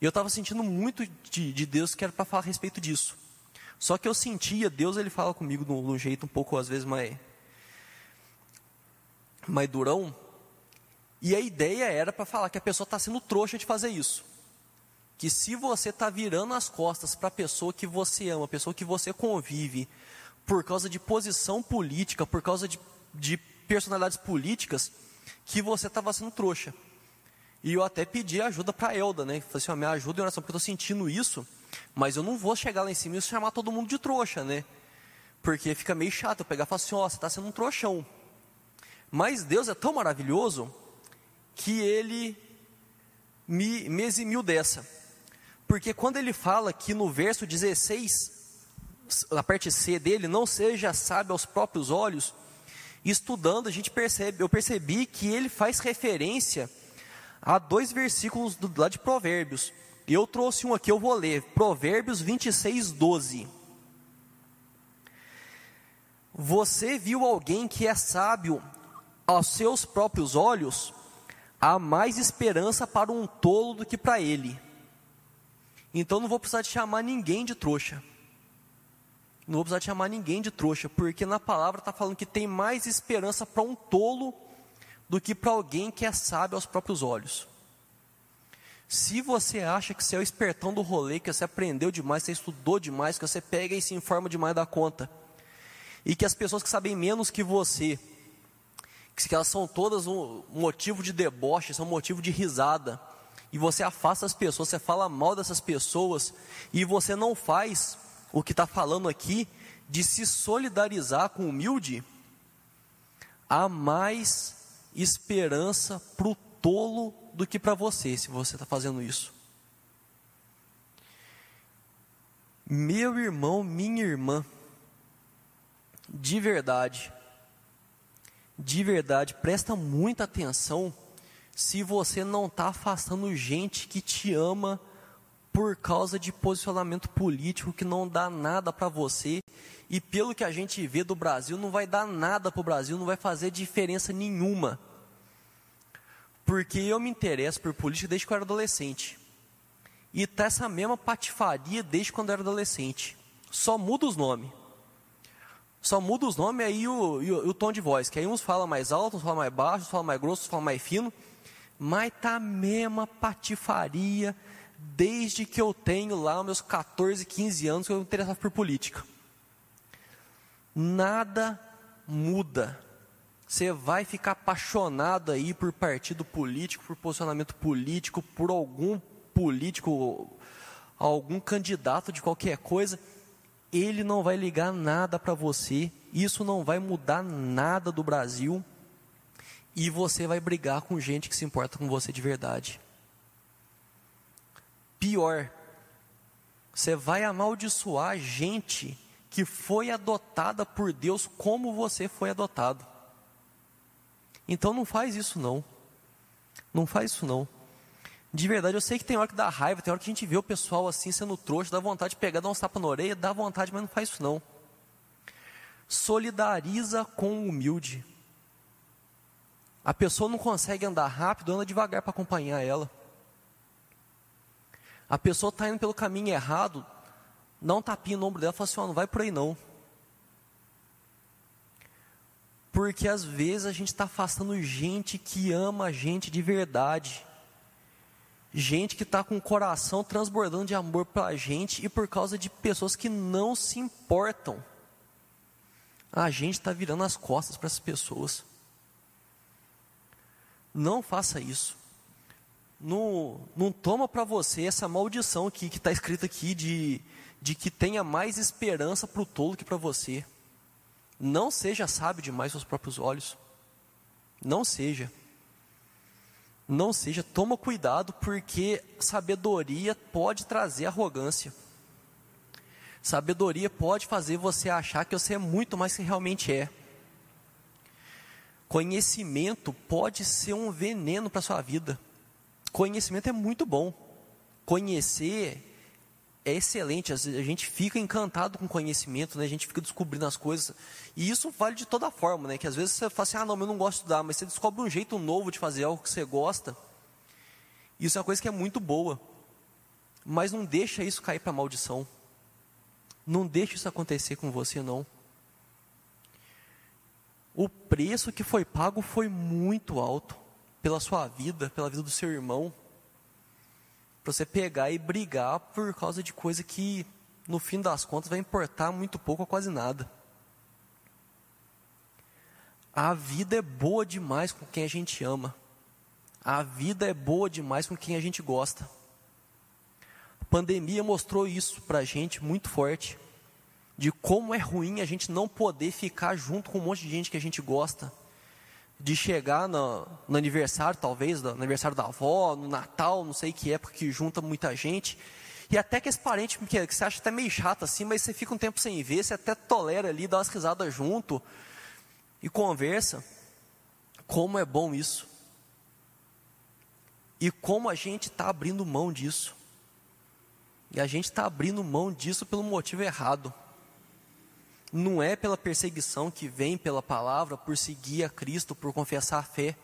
E eu estava sentindo muito de, de Deus que era para falar a respeito disso. Só que eu sentia, Deus ele fala comigo de um jeito um pouco às vezes mais, mais durão. E a ideia era para falar que a pessoa está sendo trouxa de fazer isso. Que se você está virando as costas para a pessoa que você ama, a pessoa que você convive, por causa de posição política, por causa de, de personalidades políticas, que você estava sendo trouxa. E eu até pedi ajuda para Elda, né? Falei assim, oh, me ajuda em oração, porque eu estou sentindo isso. Mas eu não vou chegar lá em cima e chamar todo mundo de trouxa, né? Porque fica meio chato eu pegar e falar assim, ó, você está sendo um trouxão. Mas Deus é tão maravilhoso que Ele me, me eximiu dessa. Porque quando Ele fala que no verso 16, na parte C dele, não seja sábio aos próprios olhos, estudando a gente percebe, eu percebi que ele faz referência a dois versículos do, lá de Provérbios. Eu trouxe um aqui, eu vou ler. Provérbios 26, 12. Você viu alguém que é sábio aos seus próprios olhos? Há mais esperança para um tolo do que para ele. Então não vou precisar de chamar ninguém de trouxa. Não vou precisar de chamar ninguém de trouxa, porque na palavra está falando que tem mais esperança para um tolo do que para alguém que é sábio aos próprios olhos. Se você acha que você é o espertão do rolê, que você aprendeu demais, você estudou demais, que você pega e se informa demais da conta, e que as pessoas que sabem menos que você, que elas são todas um motivo de deboche, são motivo de risada, e você afasta as pessoas, você fala mal dessas pessoas, e você não faz o que está falando aqui, de se solidarizar com o humilde, há mais esperança para o tolo do que para você, se você está fazendo isso. Meu irmão, minha irmã, de verdade, de verdade, presta muita atenção se você não está afastando gente que te ama por causa de posicionamento político que não dá nada para você e pelo que a gente vê do Brasil não vai dar nada para o Brasil, não vai fazer diferença nenhuma. Porque eu me interesso por política desde que eu era adolescente. E tá essa mesma patifaria desde quando eu era adolescente. Só muda os nomes. Só muda os nomes aí o, o, o, tom de voz. Que aí uns falam mais alto, uns falam mais baixo, uns falam mais grosso, uns falam mais fino. Mas tá a mesma patifaria desde que eu tenho lá meus 14, 15 anos que eu me interessava por política. Nada muda. Você vai ficar apaixonado aí por partido político, por posicionamento político, por algum político, algum candidato de qualquer coisa. ele não vai ligar nada para você, isso não vai mudar nada do Brasil, e você vai brigar com gente que se importa com você de verdade. Pior, você vai amaldiçoar gente que foi adotada por Deus como você foi adotado. Então não faz isso não. Não faz isso não. De verdade, eu sei que tem hora que dá raiva, tem hora que a gente vê o pessoal assim sendo trouxa, dá vontade de pegar, dar um tapa na orelha, dá vontade, mas não faz isso não. Solidariza com o humilde. A pessoa não consegue andar rápido, anda devagar para acompanhar ela. A pessoa está indo pelo caminho errado, dá um tapinha no ombro dela e fala assim: oh, não vai por aí não. Porque às vezes a gente está afastando gente que ama a gente de verdade. Gente que está com o coração transbordando de amor para a gente e por causa de pessoas que não se importam. A gente está virando as costas para essas pessoas. Não faça isso. Não, não toma para você essa maldição aqui que está escrita aqui de, de que tenha mais esperança para o tolo que para você. Não seja sábio demais aos próprios olhos. Não seja. Não seja, toma cuidado, porque sabedoria pode trazer arrogância. Sabedoria pode fazer você achar que você é muito mais que realmente é. Conhecimento pode ser um veneno para sua vida. Conhecimento é muito bom. Conhecer é excelente. A gente fica encantado com conhecimento, né? a gente fica descobrindo as coisas. E isso vale de toda forma, né? Que às vezes você fala assim, ah, não, eu não gosto de estudar, mas você descobre um jeito novo de fazer algo que você gosta. Isso é uma coisa que é muito boa. Mas não deixa isso cair para maldição. Não deixa isso acontecer com você, não o preço que foi pago foi muito alto pela sua vida, pela vida do seu irmão. Para você pegar e brigar por causa de coisa que, no fim das contas, vai importar muito pouco ou quase nada. A vida é boa demais com quem a gente ama. A vida é boa demais com quem a gente gosta. A pandemia mostrou isso para gente muito forte de como é ruim a gente não poder ficar junto com um monte de gente que a gente gosta. De chegar no, no aniversário, talvez, no aniversário da avó, no Natal, não sei que época que junta muita gente. E até que esse parente que, que você acha até meio chato assim, mas você fica um tempo sem ver, você até tolera ali, dá umas risadas junto e conversa. Como é bom isso. E como a gente está abrindo mão disso. E a gente está abrindo mão disso pelo motivo errado não é pela perseguição que vem pela palavra, por seguir a Cristo, por confessar a fé,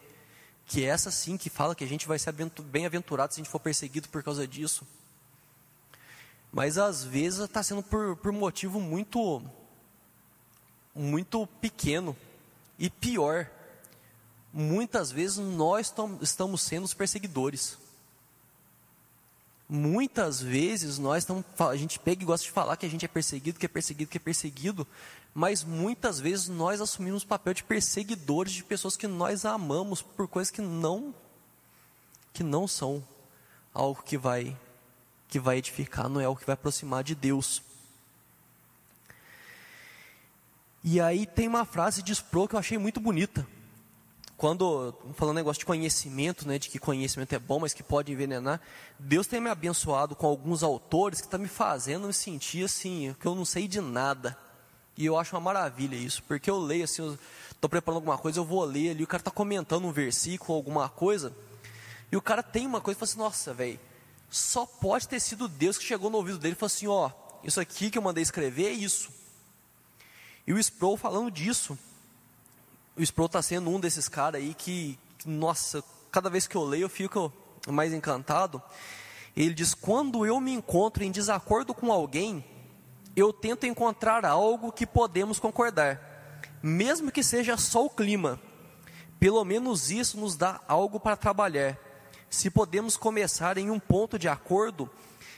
que é essa sim que fala que a gente vai ser bem-aventurado se a gente for perseguido por causa disso. Mas às vezes está sendo por, por motivo muito, muito pequeno. E pior, muitas vezes nós estamos sendo os perseguidores. Muitas vezes nós estamos, a gente pega e gosta de falar que a gente é perseguido, que é perseguido, que é perseguido, mas muitas vezes nós assumimos o papel de perseguidores de pessoas que nós amamos por coisas que não que não são algo que vai que vai edificar, não é algo que vai aproximar de Deus. E aí tem uma frase de Sproul que eu achei muito bonita quando falando negócio de conhecimento, né, de que conhecimento é bom, mas que pode envenenar, Deus tem me abençoado com alguns autores que está me fazendo me sentir assim, que eu não sei de nada. E eu acho uma maravilha isso, porque eu leio assim, estou preparando alguma coisa, eu vou ler ali, o cara está comentando um versículo, alguma coisa, e o cara tem uma coisa e fala assim, nossa, velho, só pode ter sido Deus que chegou no ouvido dele e falou assim, ó, isso aqui que eu mandei escrever é isso. E o Sproul falando disso, o Sproul está sendo um desses caras aí que, nossa, cada vez que eu leio eu fico mais encantado. Ele diz: quando eu me encontro em desacordo com alguém, eu tento encontrar algo que podemos concordar, mesmo que seja só o clima. Pelo menos isso nos dá algo para trabalhar. Se podemos começar em um ponto de acordo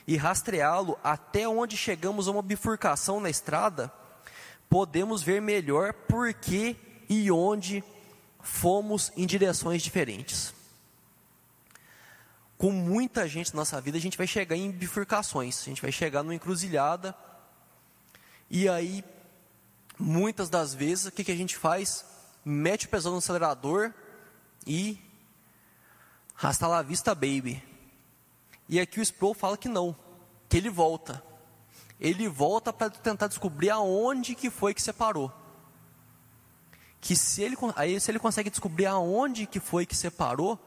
e rastreá-lo até onde chegamos a uma bifurcação na estrada, podemos ver melhor por que e onde fomos em direções diferentes. Com muita gente na nossa vida, a gente vai chegar em bifurcações, a gente vai chegar numa encruzilhada E aí, muitas das vezes, o que, que a gente faz? Mete o pesão no acelerador e rasta lá a vista, baby. E aqui o Sproul fala que não, que ele volta. Ele volta para tentar descobrir aonde que foi que separou. Que se ele, aí se ele consegue descobrir aonde que foi que separou,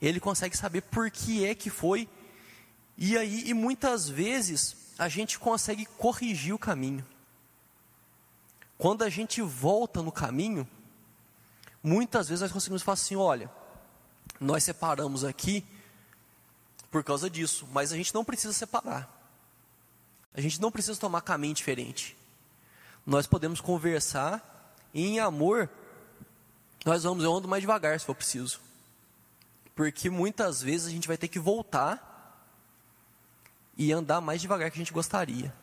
ele consegue saber por que é que foi. E aí, e muitas vezes, a gente consegue corrigir o caminho. Quando a gente volta no caminho, muitas vezes nós conseguimos falar assim: olha, nós separamos aqui por causa disso, mas a gente não precisa separar. A gente não precisa tomar caminho diferente. Nós podemos conversar em amor, nós vamos, eu ando mais devagar se for preciso. Porque muitas vezes a gente vai ter que voltar e andar mais devagar que a gente gostaria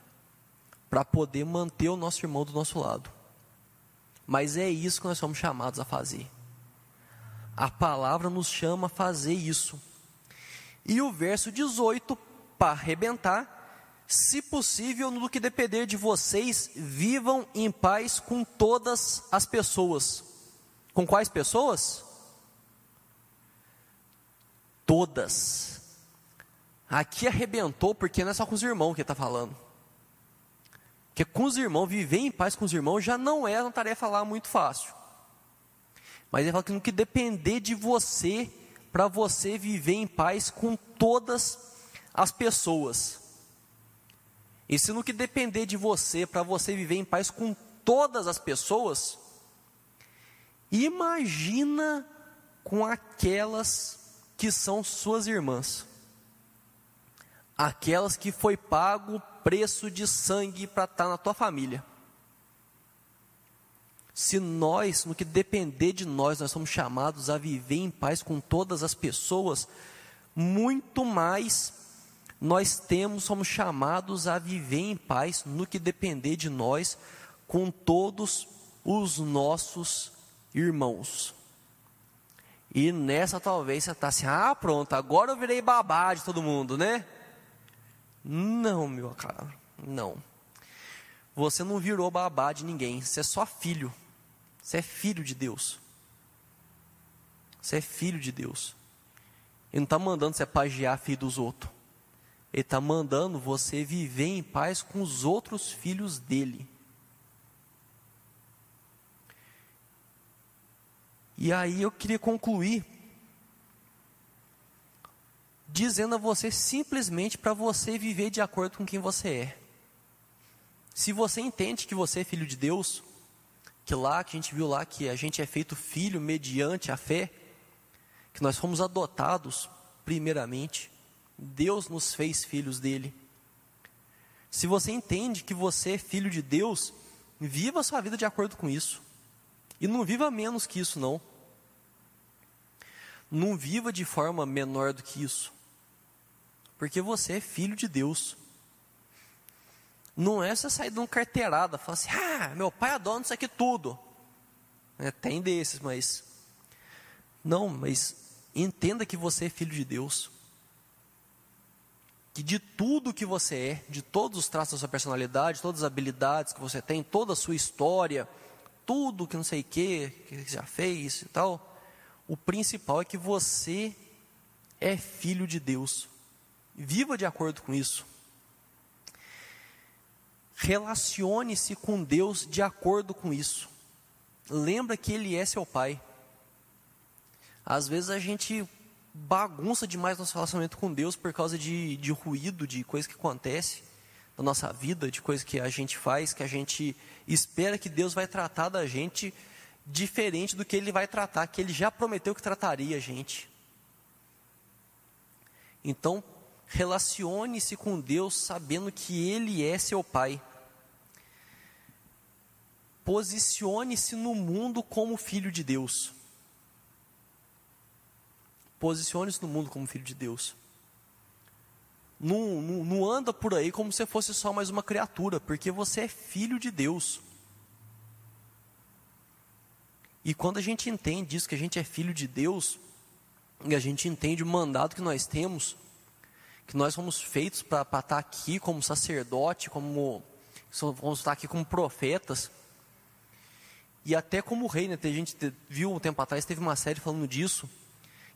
para poder manter o nosso irmão do nosso lado. Mas é isso que nós somos chamados a fazer. A palavra nos chama a fazer isso. E o verso 18, para arrebentar, se possível, no que depender de vocês, vivam em paz com todas as pessoas. Com quais pessoas? Todas. Aqui arrebentou porque não é só com os irmãos que está falando. Porque com os irmãos, viver em paz com os irmãos já não é uma tarefa lá muito fácil. Mas ele fala que no que depender de você, para você viver em paz com todas as pessoas. E se no que depender de você, para você viver em paz com todas as pessoas, imagina com aquelas que são suas irmãs. Aquelas que foi pago preço de sangue para estar tá na tua família. Se nós, no que depender de nós, nós somos chamados a viver em paz com todas as pessoas, muito mais nós temos, somos chamados a viver em paz no que depender de nós com todos os nossos irmãos. E nessa talvez você está assim, ah pronto, agora eu virei babá de todo mundo, né? Não, meu cara, não. Você não virou babá de ninguém, você é só filho. Você é filho de Deus. Você é filho de Deus. Ele não está mandando você pagiar filho dos outros. Ele está mandando você viver em paz com os outros filhos dele. E aí eu queria concluir dizendo a você simplesmente para você viver de acordo com quem você é. Se você entende que você é filho de Deus, que lá que a gente viu lá que a gente é feito filho mediante a fé, que nós fomos adotados primeiramente, Deus nos fez filhos dele. Se você entende que você é filho de Deus, viva a sua vida de acordo com isso. E não viva menos que isso não. Não viva de forma menor do que isso. Porque você é filho de Deus. Não é você sair de uma carteirada, falar assim, ah, meu pai dono disso aqui tudo. É, tem desses, mas. Não, mas entenda que você é filho de Deus. Que de tudo que você é, de todos os traços da sua personalidade, todas as habilidades que você tem, toda a sua história, tudo que não sei o que, que já fez e tal, o principal é que você é filho de Deus. Viva de acordo com isso. Relacione-se com Deus de acordo com isso. Lembra que Ele é seu Pai. Às vezes a gente bagunça demais nosso relacionamento com Deus por causa de, de ruído, de coisa que acontece na nossa vida, de coisa que a gente faz, que a gente espera que Deus vai tratar da gente diferente do que Ele vai tratar, que Ele já prometeu que trataria a gente. Então, Relacione-se com Deus sabendo que Ele é seu Pai. Posicione-se no mundo como filho de Deus. Posicione-se no mundo como filho de Deus. Não, não, não, anda por aí como se fosse só mais uma criatura, porque você é filho de Deus. E quando a gente entende isso, que a gente é filho de Deus, e a gente entende o mandado que nós temos, que nós fomos feitos para estar aqui como sacerdote, como vamos estar aqui como profetas, e até como rei, né? A gente viu um tempo atrás, teve uma série falando disso,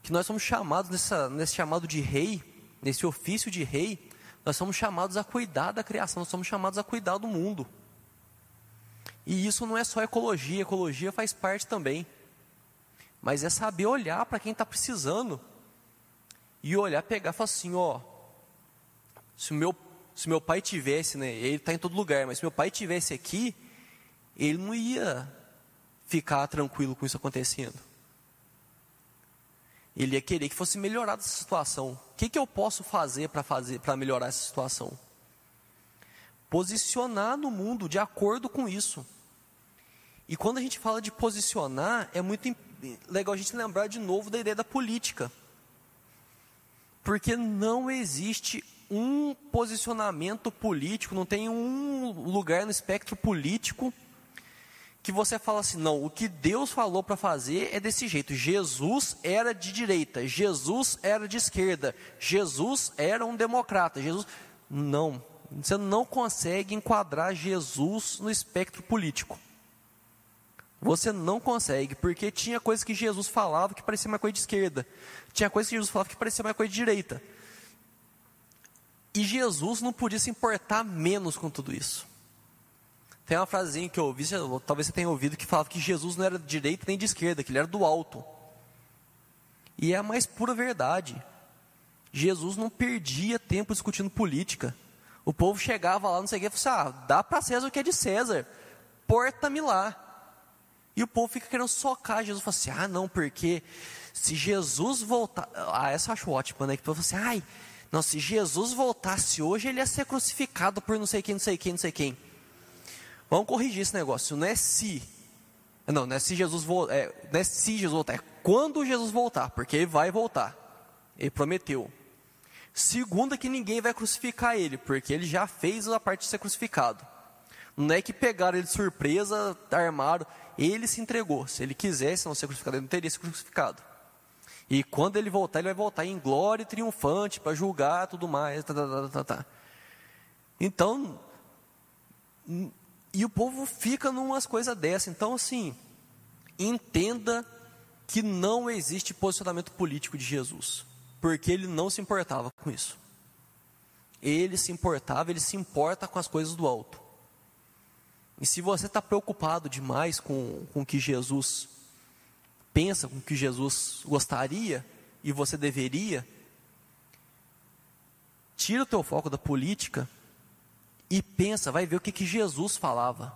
que nós somos chamados nessa, nesse chamado de rei, nesse ofício de rei, nós somos chamados a cuidar da criação, nós somos chamados a cuidar do mundo. E isso não é só ecologia, ecologia faz parte também. Mas é saber olhar para quem está precisando. E olhar, pegar e falar assim, ó, se o meu, se meu pai tivesse, né, ele está em todo lugar, mas se meu pai tivesse aqui, ele não ia ficar tranquilo com isso acontecendo. Ele ia querer que fosse melhorada essa situação. O que, que eu posso fazer para fazer para melhorar essa situação? Posicionar no mundo de acordo com isso. E quando a gente fala de posicionar, é muito legal a gente lembrar de novo da ideia da política. Porque não existe um posicionamento político, não tem um lugar no espectro político que você fala assim, não, o que Deus falou para fazer é desse jeito. Jesus era de direita, Jesus era de esquerda, Jesus era um democrata, Jesus não, você não consegue enquadrar Jesus no espectro político. Você não consegue, porque tinha coisas que Jesus falava que parecia uma coisa de esquerda, tinha coisas que Jesus falava que parecia uma coisa de direita. E Jesus não podia se importar menos com tudo isso. Tem uma frasezinha que eu ouvi, talvez você tenha ouvido, que falava que Jesus não era de direita nem de esquerda, que ele era do alto. E é a mais pura verdade. Jesus não perdia tempo discutindo política. O povo chegava lá, não sei o que, e falava assim, ah, dá para César o que é de César, porta-me lá. E o povo fica querendo socar Jesus, fala assim, ah não, porque se Jesus voltar, ah, essa eu acho ótima, né, que o povo fala assim, ai, não, se Jesus voltasse hoje, ele ia ser crucificado por não sei quem, não sei quem, não sei quem. Vamos corrigir esse negócio. Não é se. Não, não é se Jesus voltar. É, não é se Jesus voltar. É quando Jesus voltar. Porque ele vai voltar. Ele prometeu. Segundo, é que ninguém vai crucificar ele. Porque ele já fez a parte de ser crucificado. Não é que pegaram ele de surpresa, armaram. Ele se entregou. Se ele quisesse não ser crucificado, ele não teria sido crucificado. E quando ele voltar, ele vai voltar em glória e triunfante para julgar tudo mais. Tá, tá, tá, tá, tá. Então, e o povo fica numas coisas dessa. Então, assim, entenda que não existe posicionamento político de Jesus, porque ele não se importava com isso. Ele se importava, ele se importa com as coisas do alto. E se você está preocupado demais com, com o que Jesus pensa, com o que Jesus gostaria e você deveria, tira o teu foco da política e pensa, vai ver o que, que Jesus falava.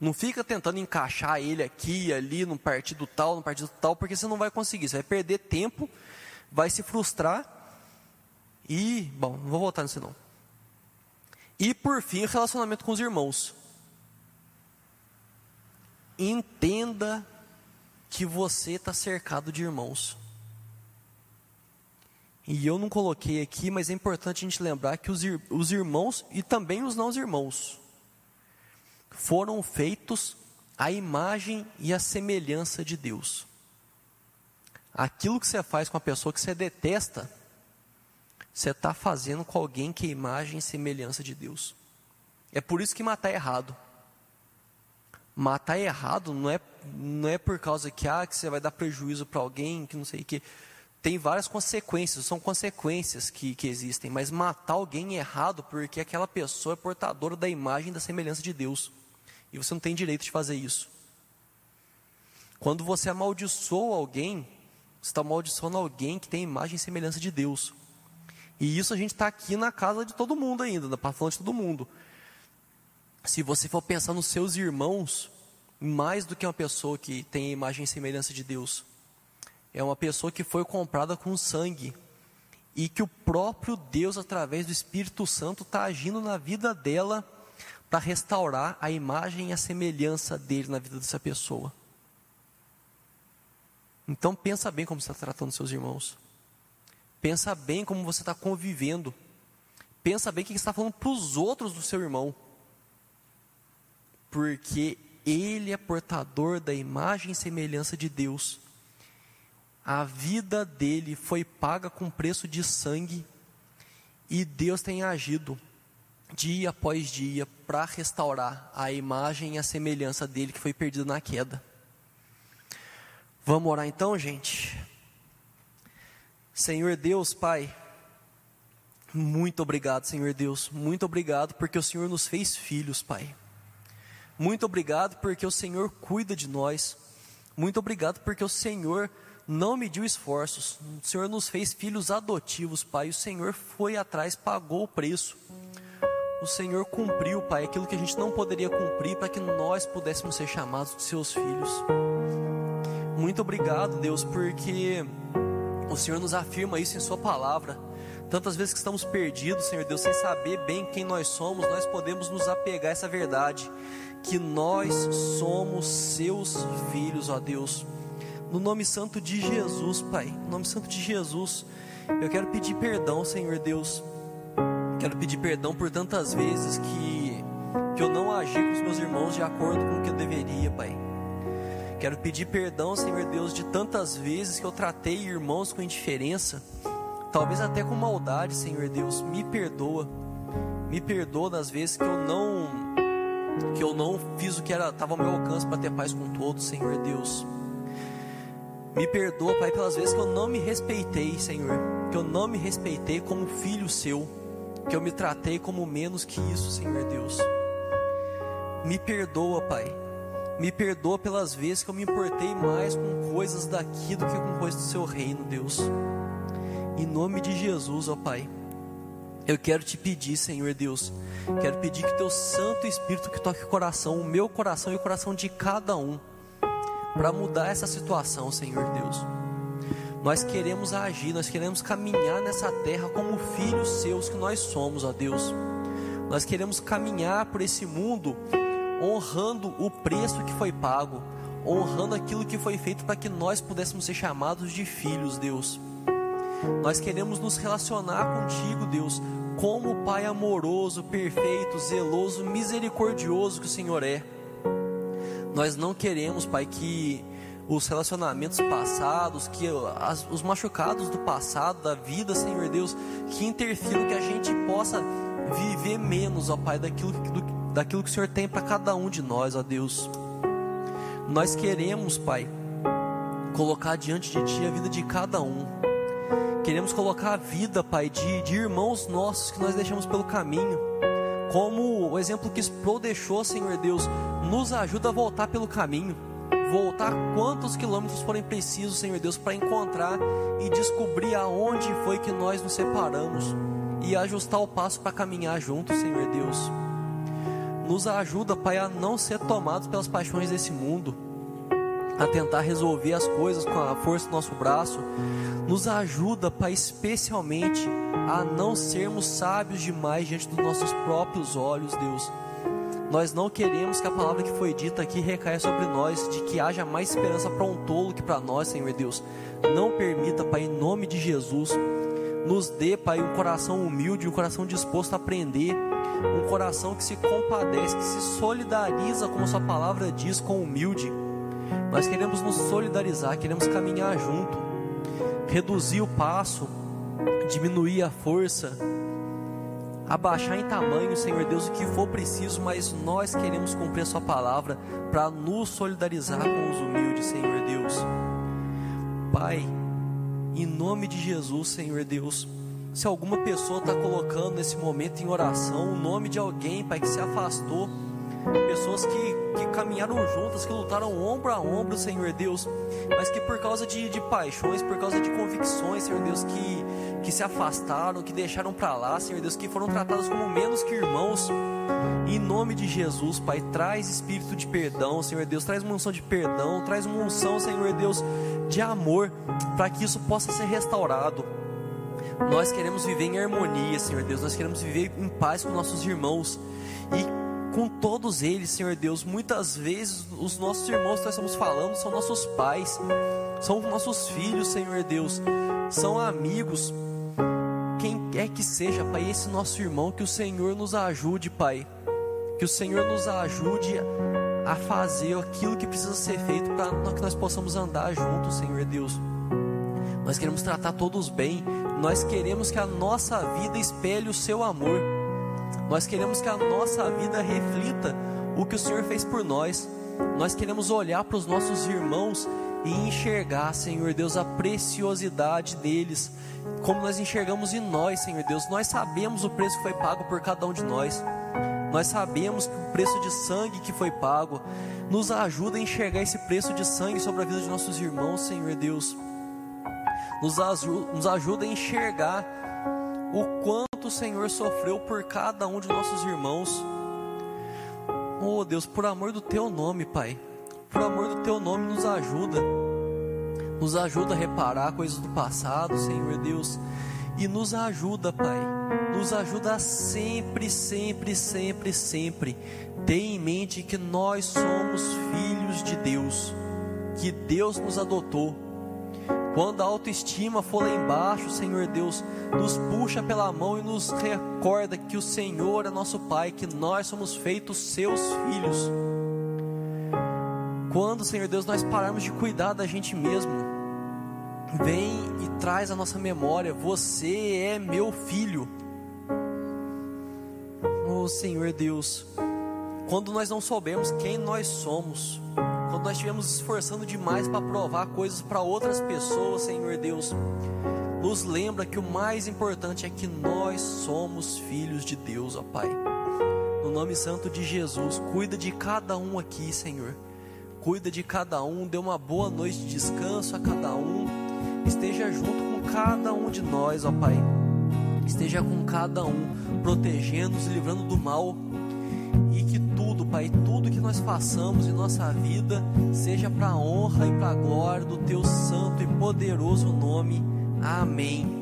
Não fica tentando encaixar ele aqui, ali, no partido tal, no partido tal, porque você não vai conseguir. Você vai perder tempo, vai se frustrar e, bom, não vou voltar nisso não. E por fim, o relacionamento com os irmãos. Entenda que você está cercado de irmãos. E eu não coloquei aqui, mas é importante a gente lembrar que os, os irmãos e também os não irmãos foram feitos à imagem e à semelhança de Deus. Aquilo que você faz com a pessoa que você detesta, você está fazendo com alguém que é imagem e semelhança de Deus. É por isso que matar é errado. Matar é errado não é, não é por causa que, ah, que você vai dar prejuízo para alguém, que não sei o que tem várias consequências, são consequências que, que existem, mas matar alguém é errado porque aquela pessoa é portadora da imagem e da semelhança de Deus. E você não tem direito de fazer isso. Quando você amaldiçoa alguém, você está amaldiçoando alguém que tem imagem e semelhança de Deus. E isso a gente está aqui na casa de todo mundo ainda, na falando de todo mundo. Se você for pensar nos seus irmãos, mais do que uma pessoa que tem imagem e semelhança de Deus, é uma pessoa que foi comprada com sangue e que o próprio Deus, através do Espírito Santo, está agindo na vida dela para restaurar a imagem e a semelhança dele na vida dessa pessoa. Então pensa bem como você está tratando seus irmãos. Pensa bem como você está convivendo. Pensa bem o que você está falando para os outros do seu irmão. Porque ele é portador da imagem e semelhança de Deus a vida dele foi paga com preço de sangue e Deus tem agido. dia após dia, para restaurar a imagem e a semelhança dele que foi perdida na queda. Vamos orar então, gente? Senhor Deus, Pai, muito obrigado, Senhor Deus, muito obrigado porque o Senhor nos fez filhos, Pai. Muito obrigado porque o Senhor cuida de nós. Muito obrigado porque o Senhor não mediu esforços. O Senhor nos fez filhos adotivos, Pai. O Senhor foi atrás, pagou o preço. O Senhor cumpriu, Pai, aquilo que a gente não poderia cumprir para que nós pudéssemos ser chamados de seus filhos. Muito obrigado, Deus, porque o Senhor nos afirma isso em Sua palavra. Tantas vezes que estamos perdidos, Senhor Deus, sem saber bem quem nós somos, nós podemos nos apegar a essa verdade, que nós somos Seus filhos, ó Deus. No nome santo de Jesus, Pai, no nome santo de Jesus, eu quero pedir perdão, Senhor Deus. Quero pedir perdão por tantas vezes que, que eu não agi com os meus irmãos de acordo com o que eu deveria, Pai. Quero pedir perdão, Senhor Deus, de tantas vezes que eu tratei irmãos com indiferença, talvez até com maldade, Senhor Deus. Me perdoa. Me perdoa das vezes que eu não que eu não fiz o que era estava ao meu alcance para ter paz com todos, Senhor Deus. Me perdoa, Pai, pelas vezes que eu não me respeitei, Senhor. Que eu não me respeitei como filho seu. Que eu me tratei como menos que isso, Senhor Deus. Me perdoa, Pai. Me perdoa pelas vezes que eu me importei mais com coisas daqui do que com coisas do seu reino, Deus. Em nome de Jesus, ó Pai. Eu quero te pedir, Senhor Deus. Quero pedir que teu Santo Espírito que toque o coração, o meu coração e o coração de cada um para mudar essa situação, Senhor Deus. Nós queremos agir, nós queremos caminhar nessa terra como filhos seus que nós somos, ó Deus. Nós queremos caminhar por esse mundo honrando o preço que foi pago, honrando aquilo que foi feito para que nós pudéssemos ser chamados de filhos, Deus. Nós queremos nos relacionar contigo, Deus, como o Pai amoroso, perfeito, zeloso, misericordioso que o Senhor é. Nós não queremos, Pai, que os relacionamentos passados, que as, os machucados do passado, da vida, Senhor Deus, que interfiram, que a gente possa viver menos, ó Pai, daquilo, do, daquilo que o Senhor tem para cada um de nós, ó Deus. Nós queremos, Pai, colocar diante de Ti a vida de cada um. Queremos colocar a vida, Pai, de, de irmãos nossos que nós deixamos pelo caminho como o exemplo que Sproul deixou, Senhor Deus, nos ajuda a voltar pelo caminho, voltar quantos quilômetros forem precisos, Senhor Deus, para encontrar e descobrir aonde foi que nós nos separamos e ajustar o passo para caminhar juntos, Senhor Deus. Nos ajuda, Pai, a não ser tomados pelas paixões desse mundo, a tentar resolver as coisas com a força do nosso braço. Nos ajuda, Pai, especialmente a não sermos sábios demais diante dos nossos próprios olhos, Deus. Nós não queremos que a palavra que foi dita aqui recaia sobre nós, de que haja mais esperança para um tolo que para nós, Senhor Deus. Não permita, Pai, em nome de Jesus, nos dê, Pai, um coração humilde, um coração disposto a aprender, um coração que se compadece, que se solidariza, como Sua palavra diz, com o humilde. Nós queremos nos solidarizar, queremos caminhar junto, reduzir o passo, diminuir a força, abaixar em tamanho, Senhor Deus, o que for preciso, mas nós queremos cumprir a Sua palavra para nos solidarizar com os humildes, Senhor Deus. Pai, em nome de Jesus, Senhor Deus, se alguma pessoa está colocando nesse momento em oração o nome de alguém, Pai, que se afastou, pessoas que, que caminharam juntas, que lutaram ombro a ombro, Senhor Deus, mas que por causa de, de paixões, por causa de convicções, Senhor Deus, que, que se afastaram, que deixaram para lá, Senhor Deus, que foram tratados como menos que irmãos. Em nome de Jesus, Pai, traz espírito de perdão, Senhor Deus, traz uma unção de perdão, traz uma unção, Senhor Deus, de amor, para que isso possa ser restaurado. Nós queremos viver em harmonia, Senhor Deus, nós queremos viver em paz com nossos irmãos e com todos eles, Senhor Deus. Muitas vezes os nossos irmãos que nós estamos falando são nossos pais, são nossos filhos, Senhor Deus, são amigos, quem quer que seja, Pai, esse nosso irmão, que o Senhor nos ajude, Pai. Que o Senhor nos ajude a fazer aquilo que precisa ser feito para que nós possamos andar juntos, Senhor Deus. Nós queremos tratar todos bem, nós queremos que a nossa vida espelhe o seu amor. Nós queremos que a nossa vida reflita o que o Senhor fez por nós. Nós queremos olhar para os nossos irmãos e enxergar, Senhor Deus, a preciosidade deles, como nós enxergamos em nós, Senhor Deus. Nós sabemos o preço que foi pago por cada um de nós. Nós sabemos o preço de sangue que foi pago nos ajuda a enxergar esse preço de sangue sobre a vida de nossos irmãos, Senhor Deus. Nos ajuda a enxergar o quanto o Senhor sofreu por cada um de nossos irmãos. Oh Deus, por amor do Teu nome, Pai, por amor do Teu nome, nos ajuda, nos ajuda a reparar coisas do passado, Senhor Deus, e nos ajuda, Pai, nos ajuda sempre, sempre, sempre, sempre. Tenha em mente que nós somos filhos de Deus, que Deus nos adotou. Quando a autoestima for lá embaixo, Senhor Deus, nos puxa pela mão e nos recorda que o Senhor é nosso Pai, que nós somos feitos seus filhos. Quando, Senhor Deus, nós pararmos de cuidar da gente mesmo, vem e traz a nossa memória: você é meu filho. Oh Senhor Deus, quando nós não soubemos quem nós somos, quando nós estivermos esforçando demais para provar coisas para outras pessoas, Senhor Deus, nos lembra que o mais importante é que nós somos filhos de Deus, ó Pai. No nome santo de Jesus, cuida de cada um aqui, Senhor. Cuida de cada um, dê uma boa noite de descanso a cada um. Esteja junto com cada um de nós, ó Pai. Esteja com cada um, protegendo-nos livrando do mal. E que Pai, tudo que nós façamos em nossa vida seja para a honra e para a glória do Teu santo e poderoso nome. Amém.